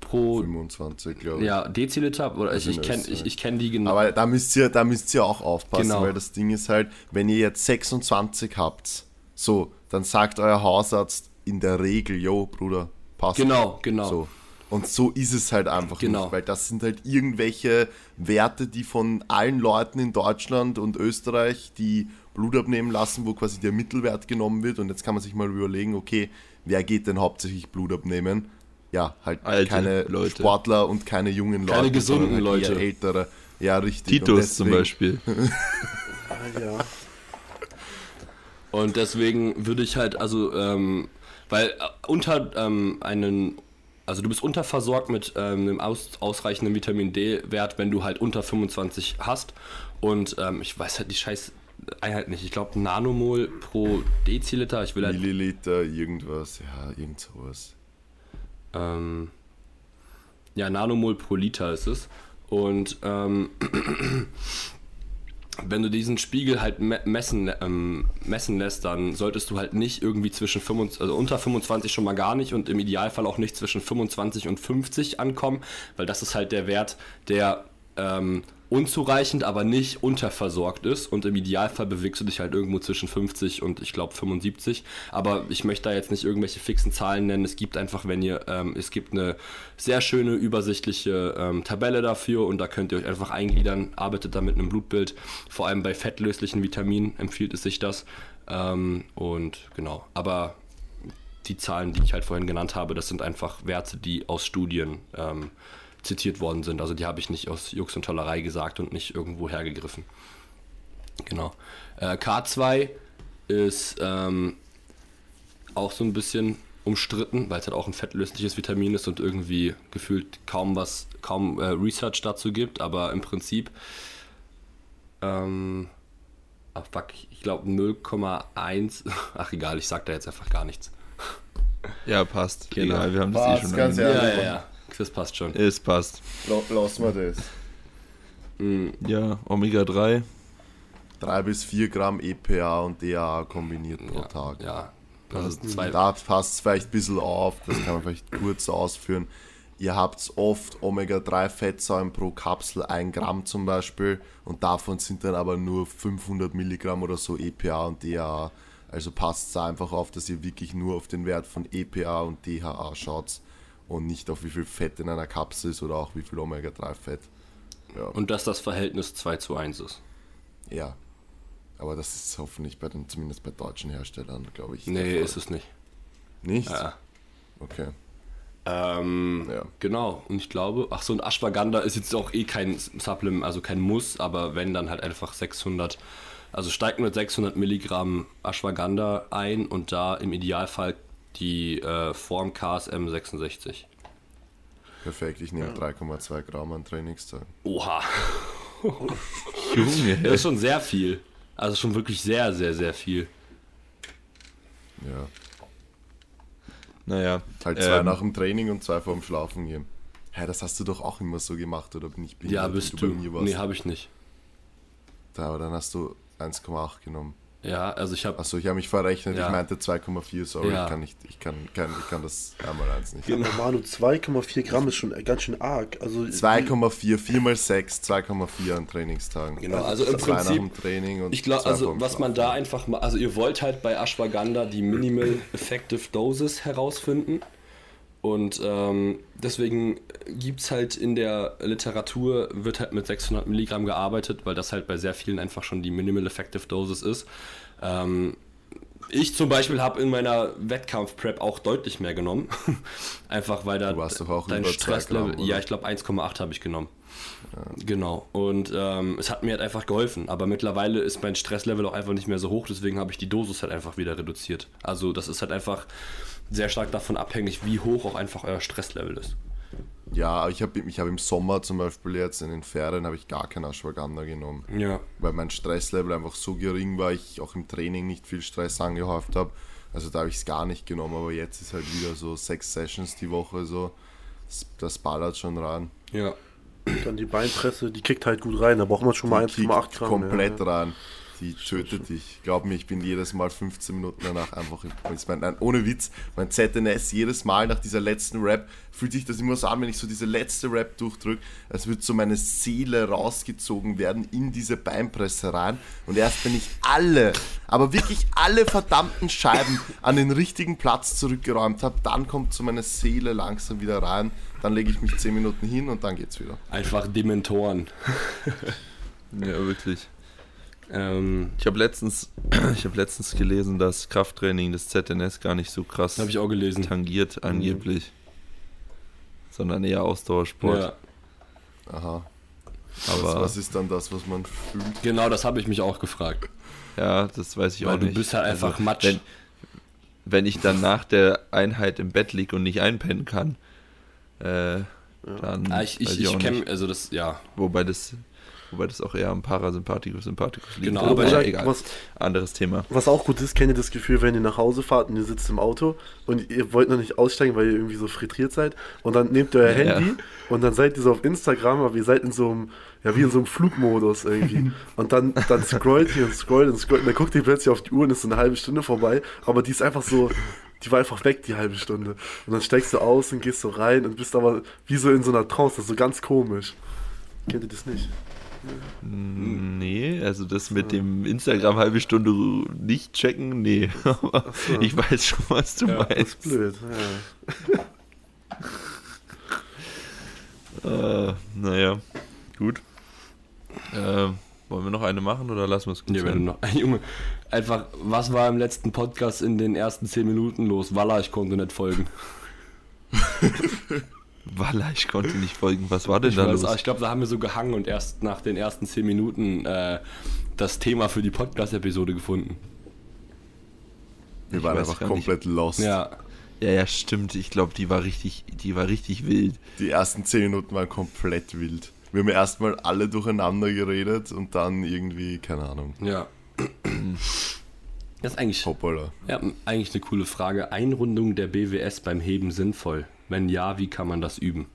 pro 25, glaube ich. ja, Deziliter, oder ich, in ich kenne ich, ich kenn die genau. Aber da müsst ihr, da müsst ihr auch aufpassen, Genau. weil das Ding ist halt, wenn ihr jetzt 26 habt, so, dann sagt euer Hausarzt in der Regel, yo, Bruder, passt. Genau, genau. So. Und so ist es halt einfach Genau. nicht, weil das sind halt irgendwelche Werte, die von allen Leuten in Deutschland und Österreich, die Blut abnehmen lassen, wo quasi der Mittelwert genommen wird. Und jetzt kann man sich mal überlegen, okay, wer geht denn hauptsächlich Blut abnehmen? Ja, halt Alte keine Leute. Sportler und keine jungen Leute. Keine gesunden halt Leute. Ältere. Ja, richtig. Titus zum Beispiel. Ah, ja. Und deswegen würde ich halt, also, ähm, weil äh, unter ähm, einen, also du bist unterversorgt mit ähm, einem aus, ausreichenden Vitamin D-Wert, wenn du halt unter 25 hast. Und ähm, ich weiß halt die scheiß Einheit nicht. Ich glaube Nanomol pro Deziliter. Ich will halt, Milliliter, irgendwas, ja, irgend sowas. Ähm, ja, Nanomol pro Liter ist es. Und ähm, wenn du diesen Spiegel halt me messen, ähm, messen lässt, dann solltest du halt nicht irgendwie zwischen 25, also unter 25 schon mal gar nicht und im Idealfall auch nicht zwischen 25 und 50 ankommen, weil das ist halt der Wert, der ähm, unzureichend, aber nicht unterversorgt ist. Und im Idealfall bewegst du dich halt irgendwo zwischen 50 und ich glaube 75, aber ich möchte da jetzt nicht irgendwelche fixen Zahlen nennen, es gibt einfach, wenn ihr, ähm, es gibt eine sehr schöne übersichtliche ähm, Tabelle dafür. Und da könnt ihr euch einfach eingliedern, arbeitet da mit einem Blutbild, vor allem bei fettlöslichen Vitaminen empfiehlt es sich das. Ähm, und genau, aber die Zahlen, die ich halt vorhin genannt habe, das sind einfach Werte, die aus Studien ähm, zitiert worden sind. Also die habe ich nicht aus Jux und Tollerei gesagt und nicht irgendwo hergegriffen. Genau. Äh, K2 ist ähm, auch so ein bisschen umstritten, weil es halt auch ein fettlösliches Vitamin ist und irgendwie gefühlt kaum was, kaum äh, Research dazu gibt, aber im Prinzip ähm, ach fuck, ich glaube 0,1, ach egal, ich sag da jetzt einfach gar nichts. Ja, passt. Genau. Egal, wir haben das Passt, eh schon ganz. Ja, Ja, ja, das passt schon. Es passt. La- Lassen wir das. Ja, Omega-3. 3 bis 4 Gramm EPA und DHA kombiniert pro ja, Tag. Ja, also zwei, Da passt es vielleicht ein bisschen auf, das kann man vielleicht kurz ausführen. Ihr habt oft Omega-3-Fettsäuren pro Kapsel 1 Gramm zum Beispiel und davon sind dann aber nur 500 Milligramm oder so EPA und DHA. Also passt da einfach auf, dass ihr wirklich nur auf den Wert von EPA und DHA schaut und nicht auf wie viel Fett in einer Kapsel ist oder auch wie viel Omega-3-Fett. Ja, und dass das Verhältnis 2 zu 1 ist. ja. Aber das ist hoffentlich bei den, zumindest bei deutschen Herstellern, glaube ich. Nee, ist es nicht. Nicht? Ja. Okay. Ähm, Ja. Genau, und ich glaube, ach so, ein Ashwagandha ist jetzt auch eh kein Supplement, also kein Muss, aber wenn, dann halt einfach 600, also steigt mit 600 Milligramm Ashwagandha ein und da im Idealfall die äh, Form KSM 66. Perfekt, ich nehme 3,2 Gramm an Trainingstagen. Oha, Junge, das ist schon sehr viel. Also schon wirklich sehr, sehr, sehr viel. Ja. Naja. Halt zwei ähm, nach dem Training und zwei vorm Schlafen gehen. Hä, das hast du doch auch immer so gemacht, oder bin ich behindert, Ja, bist bei du. mir warst? Nee, habe ich nicht. da, aber dann hast du 1,8 genommen. Ja, also ich habe Achso, ich habe mich verrechnet, Ja. ich meinte 2,4, sorry, Ja. ich kann nicht, ich kann, kann, ich kann das einmal eins nicht. Genau. Manu, 2,4 Gramm ist schon ganz schön arg. Also 2,4, 4 mal 6, 2,4 an Trainingstagen. Genau, also im zwei nach Prinzip- dem Training und Ich glaube, also was man da einfach mal, also ihr wollt halt bei Ashwagandha die Minimal Effective Doses herausfinden. Und ähm, deswegen gibt es halt in der Literatur, wird halt mit 600 Milligramm gearbeitet, weil das halt bei sehr vielen einfach schon die Minimal Effective Dosis ist. Ähm, ich zum Beispiel habe in meiner Wettkampf-Prep auch deutlich mehr genommen. Einfach weil da dein Stresslevel. Gramm, Ja, ich glaube 1,8 habe ich genommen. Genau. Und ähm, es hat mir halt einfach geholfen. Aber mittlerweile ist mein Stresslevel auch einfach nicht mehr so hoch, deswegen habe ich die Dosis halt einfach wieder reduziert. Also das ist halt einfach sehr stark davon abhängig, wie hoch auch einfach euer Stresslevel ist. Ja, ich habe ich hab im Sommer zum Beispiel jetzt in den Ferien habe ich gar kein Ashwagandha genommen. Ja. weil mein Stresslevel einfach so gering war, ich auch im Training nicht viel Stress angehäuft habe. Also da habe ich es gar nicht genommen, aber jetzt ist halt wieder so sechs Sessions die Woche so. Das, ballert schon rein. Ja. dann die Beinpresse, die kickt halt gut rein. Da braucht man schon mal Die 1,8 kickt Gramm. komplett ja. rein. Die tötet dich. Glaub mir, ich bin jedes Mal 15 Minuten danach einfach. im- Ich mein, nein, ohne Witz, mein ZNS jedes Mal nach dieser letzten Rap fühlt sich das immer so an, wenn ich so diese letzte Rap durchdrücke, als würde so meine Seele rausgezogen werden in diese Beinpresse rein. Und erst wenn ich alle, aber wirklich alle verdammten Scheiben an den richtigen Platz zurückgeräumt habe, dann kommt so meine Seele langsam wieder rein dann lege ich mich 10 Minuten hin und dann geht's wieder. Einfach Dementoren. Ja, wirklich. Ähm, Ich habe letztens, ich habe letztens gelesen, dass Krafttraining des ZNS gar nicht so krass habe ich auch gelesen. tangiert, angeblich. Sondern eher Ausdauersport. Ja, Aha. Aber was, was ist dann das, was man fühlt? genau, das habe ich mich auch gefragt. ja, das weiß ich Weil auch du nicht. bist halt einfach Also, Matsch. Wenn, wenn ich dann nach der Einheit im Bett liege und nicht einpennen kann, äh, dann Ah, ich ich, ich auch kenne, also das, ja, Wobei das, wobei das auch eher am Parasympathikus Sympathikus liegt. Genau, aber aber ja, egal. was- Anderes Thema. Was auch gut ist, kennt ihr das Gefühl, wenn ihr nach Hause fahrt und ihr sitzt im Auto und ihr wollt noch nicht aussteigen, weil ihr irgendwie so frittiert seid und dann nehmt ihr euer Ja. Handy und dann seid ihr so auf Instagram, aber ihr seid in so einem, ja wie in so einem Flugmodus irgendwie und dann, dann scrollt ihr und scrollt und scrollt und dann guckt ihr plötzlich auf die Uhr und ist so eine halbe Stunde vorbei, aber die ist einfach so, die war einfach weg, die halbe Stunde und dann steigst du aus und gehst so rein und bist aber wie so in so einer Trance, das ist so ganz komisch. Kennt ihr das nicht? Nee, also das mit dem Instagram halbe Stunde nicht checken, nee. Aber so. ich weiß schon, was du Das meinst. ist blöd, ja. Äh, naja, gut. Äh, wollen wir noch eine machen oder lassen wir es gut Ja, wenn du sein? noch, Junge, einfach, was war im letzten Podcast in den ersten 10 Minuten los? Walla, ich konnte nicht folgen. Walla, ich konnte nicht folgen. Was war denn Ich, da weiß, los? ich glaube, da haben wir so gehangen und erst nach den ersten 10 Minuten äh, das Thema für die Podcast-Episode gefunden. Wir Ich waren einfach gar nicht. komplett lost. Ja, Ja, ja, stimmt. Ich glaube, die war richtig, die war richtig wild. Die ersten 10 Minuten waren komplett wild. Wir haben erstmal alle durcheinander geredet und dann irgendwie, keine Ahnung, ja. Das ist eigentlich, hoppala. ja, eigentlich eine coole Frage. Einrundung der BWS beim Heben sinnvoll? Wenn ja, wie kann man das üben?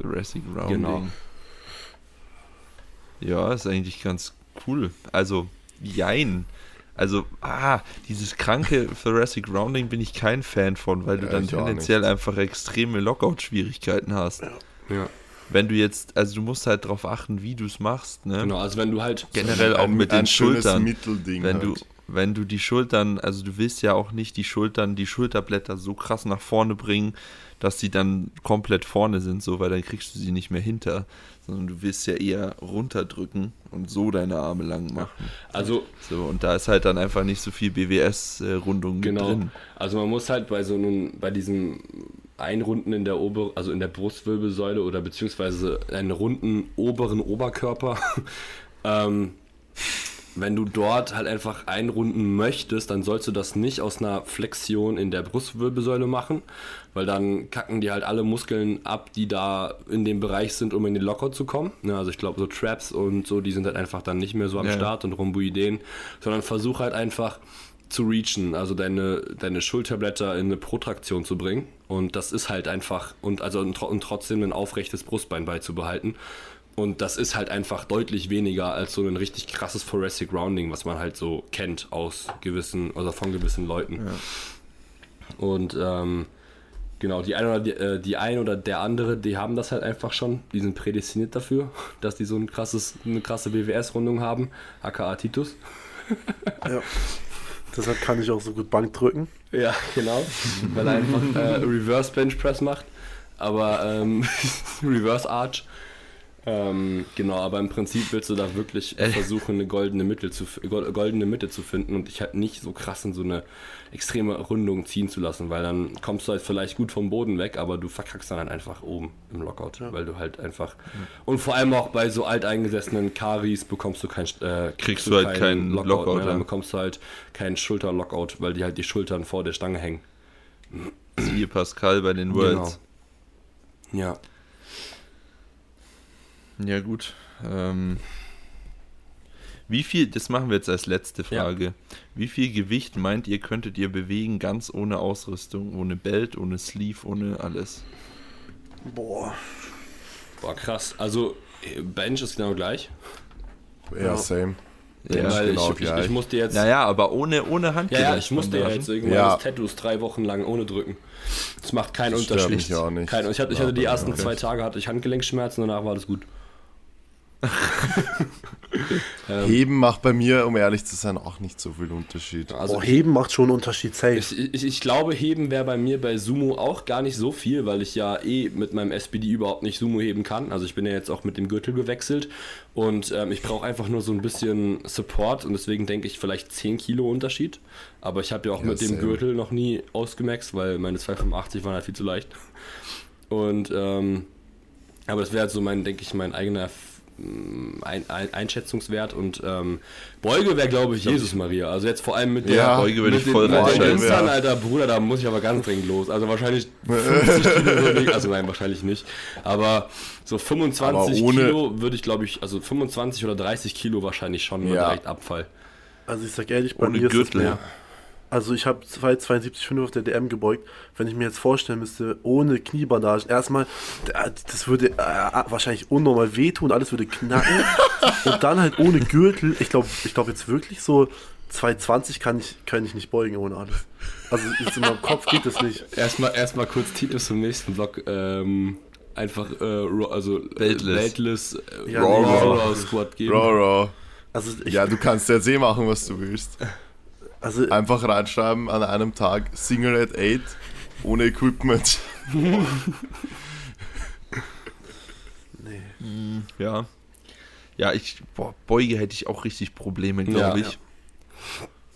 Thoracic Rounding. Genau. Ja, ist eigentlich ganz cool. Also, jein. Also, ah, dieses kranke Thoracic Rounding bin ich kein Fan von, weil du Ja, dann ich auch tendenziell einfach extreme Lockout-Schwierigkeiten hast. Ja, Wenn du jetzt, also du musst halt darauf achten, wie du es machst, ne? genau. Also wenn du halt Generell auch Ein- mit ein den Schultern. Mittelding wenn du, halt. Wenn du die Schultern, also du willst ja auch nicht die Schultern, die Schulterblätter so krass nach vorne bringen, dass sie dann komplett vorne sind, so, weil dann kriegst du sie nicht mehr hinter, sondern du willst ja eher runterdrücken und so deine Arme lang machen. Also So, und da ist halt dann einfach nicht so viel BWS-Rundung Genau. drin. Also man muss halt bei so einem, bei diesem Einrunden in der Ober, also in der Brustwirbelsäule oder beziehungsweise einen runden oberen Oberkörper, ähm, wenn du dort halt einfach einrunden möchtest, dann sollst du das nicht aus einer Flexion in der Brustwirbelsäule machen, weil dann kacken die halt alle Muskeln ab, die da in dem Bereich sind, um in den Lockout zu kommen. Ja, also ich glaube, so Traps und so, die sind halt einfach dann nicht mehr so am Ja. Start und Rhomboideen, sondern versuch halt einfach zu reachen, also deine, deine Schulterblätter in eine Protraktion zu bringen. Und das ist halt einfach, und also und, und trotzdem ein aufrechtes Brustbein beizubehalten. Und das ist halt einfach deutlich weniger als so ein richtig krasses Thoracic Rounding, was man halt so kennt aus gewissen, also von gewissen Leuten. Und ähm, genau, die eine oder die, äh, die ein oder der andere, die haben das halt einfach schon, die sind prädestiniert dafür, dass die so ein krasses, eine krasse BWS-Rundung haben, aka Titus. Ja. Deshalb kann ich auch so gut Bank drücken. Ja, genau. Weil er einfach äh, Reverse Bench Press macht. Aber ähm, Reverse Arch. Ähm, genau, aber im Prinzip willst du da wirklich Äh. versuchen, eine goldene Mitte, zu, gol- goldene Mitte zu finden und dich halt nicht so krass in so eine extreme Rundung ziehen zu lassen, weil dann kommst du halt vielleicht gut vom Boden weg, aber du verkackst dann halt einfach oben im Lockout, weil du halt einfach und vor allem auch bei so alteingesessenen Karis bekommst du kein äh, Kriegst du halt keinen Lockout, mehr, dann ja. bekommst du halt keinen Schulter-Lockout, weil die halt die Schultern vor der Stange hängen. Siehe Pascal bei den Worlds. Genau. Ja. Ja, gut. Ähm, wie viel, das machen wir jetzt als letzte Ja. Frage. Wie viel Gewicht meint ihr, könntet ihr bewegen, ganz ohne Ausrüstung, ohne Belt, ohne Sleeve, ohne alles? Boah. Boah, krass. Also, äh, Bench ist genau gleich. Ja, Ja. same. Ja, weil genau ich, ich, ich musste jetzt. Naja, aber ohne, ohne ja, Handgelenk. ja, ich musste ja jetzt irgendwann Ja. das Tattoos drei Wochen lang ohne drücken. Das macht keinen Das Unterschied. mich auch nicht. Kein, ich hatte, ich hatte die Ja, ersten okay. zwei Tage hatte ich Handgelenkschmerzen, danach war alles gut. Heben macht bei mir, um ehrlich zu sein, auch nicht so viel Unterschied. Also Boah, Heben macht schon einen Unterschied, safe. Ich, ich, ich glaube, Heben wäre bei mir bei Sumo auch gar nicht so viel, weil ich ja eh mit meinem SPD überhaupt nicht Sumo heben kann. Also ich bin ja jetzt auch mit dem Gürtel gewechselt und ähm, ich brauche einfach nur so ein bisschen Support und deswegen denke ich vielleicht 10 Kilo Unterschied. Aber ich habe ja auch Ja, mit dem same. Gürtel noch nie ausgemaxt, weil meine 285 waren halt viel zu leicht. Und ähm, aber das wäre halt so mein, denke ich, mein eigener ein, ein, Einschätzungswert und ähm, Beuge wäre, glaube ich, Jesus Maria. Also jetzt vor allem mit der Ja, Beuge würde ich voll. Instern, Ja. Alter, Bruder, da muss ich aber ganz dringend los. Also wahrscheinlich 50 Kilo würde ich, also nein, wahrscheinlich nicht. Aber so 25 Aber ohne- Kilo würde ich, glaube ich, also 25 oder 30 Kilo wahrscheinlich schon nur Ja. direkt Abfall. Also ich sag ehrlich, bei Ohne mir ist Gürtel. es mehr. Also ich habe 272,5 auf der DM gebeugt. Wenn ich mir jetzt vorstellen müsste, ohne Kniebandagen, erstmal, da- das würde äh, wahrscheinlich unnormal wehtun, alles würde knacken. und dann halt ohne Gürtel, ich glaube ich glaub jetzt wirklich so 220 kann ich, kann ich nicht beugen ohne alles. Also jetzt in meinem Kopf geht das nicht. Erstmal erstmal kurz Titus zum nächsten Block. Ähm, einfach, äh, raw- also äh, Beltless. Äh, Ja, Raw, Raw. Raw Squad geben. Raw, raw. Also ich, Ja, du kannst jetzt eh machen, was du willst. also Einfach reinschreiben an einem Tag Single at 8 ohne Equipment. nee. Ja. Ja, ich, boah, Beuge hätte ich auch richtig Probleme, glaube Ja. ich.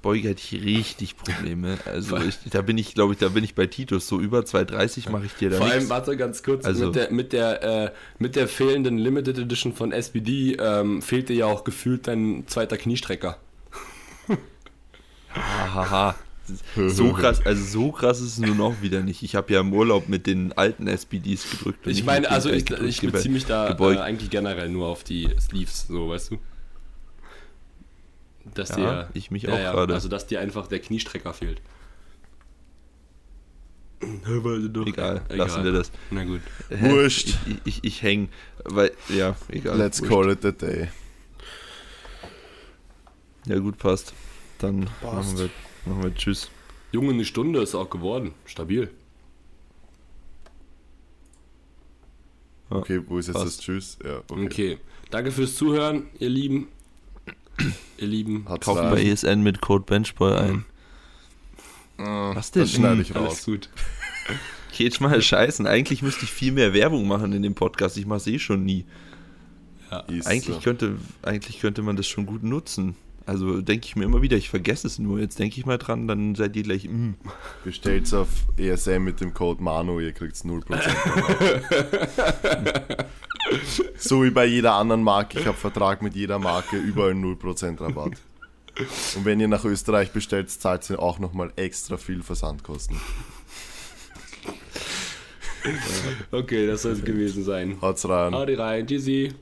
Beuge hätte ich richtig Probleme. Also ich, da bin ich, glaube ich, da bin ich bei Titus. So über 230 mache ich dir da Vor allem, nichts. warte ganz kurz, Also- mit, der, mit, der, äh, mit der fehlenden Limited Edition von SPD ähm, fehlte ja auch gefühlt dein zweiter Kniestrecker. Hahaha. So krass, also so krass ist es nun auch wieder nicht. Ich habe ja im Urlaub mit den alten SPDs gedrückt. und Ich meine, also ich, gedrückt, ich gebe- beziehe mich da äh, eigentlich generell nur auf die Sleeves, so weißt du. Dass Ja, dir, ich mich ja, auch ja, gerade. Also dass dir einfach der Kniestrecker fehlt. Egal, lassen wir das. Na gut. Wurscht. Ich, ich, ich häng, weil, ja, egal. Let's wurscht. call it a day. Ja, gut, passt. Dann machen wir, machen wir Tschüss. Junge, eine Stunde ist auch geworden. Stabil. Okay, wo ist jetzt Passt. das Tschüss? Ja, okay. Okay. Danke fürs Zuhören, ihr Lieben. ihr Lieben. Hat's Kauft rein. bei ESN mit Code Benchboy ein. Ah, Was denn? Das schneide ich Alles raus. gut. Geht mal scheißen. Eigentlich müsste ich viel mehr Werbung machen in dem Podcast. Ich mache es eh schon nie. Ist Eigentlich so. könnte, eigentlich könnte man das schon gut nutzen. Also denke ich mir immer wieder, ich vergesse es nur. Jetzt denke ich mal dran, dann seid ihr gleich, mm. Bestellt's auf ESM mit dem Code MANO, ihr kriegt's 0%. so wie bei jeder anderen Marke. Ich habe Vertrag mit jeder Marke, überall 0% Rabatt. Und wenn ihr nach Österreich bestellt, zahlt ihr auch nochmal extra viel Versandkosten. Okay, das soll es gewesen sein. Haut's rein. Hadi rein, Tschüssi.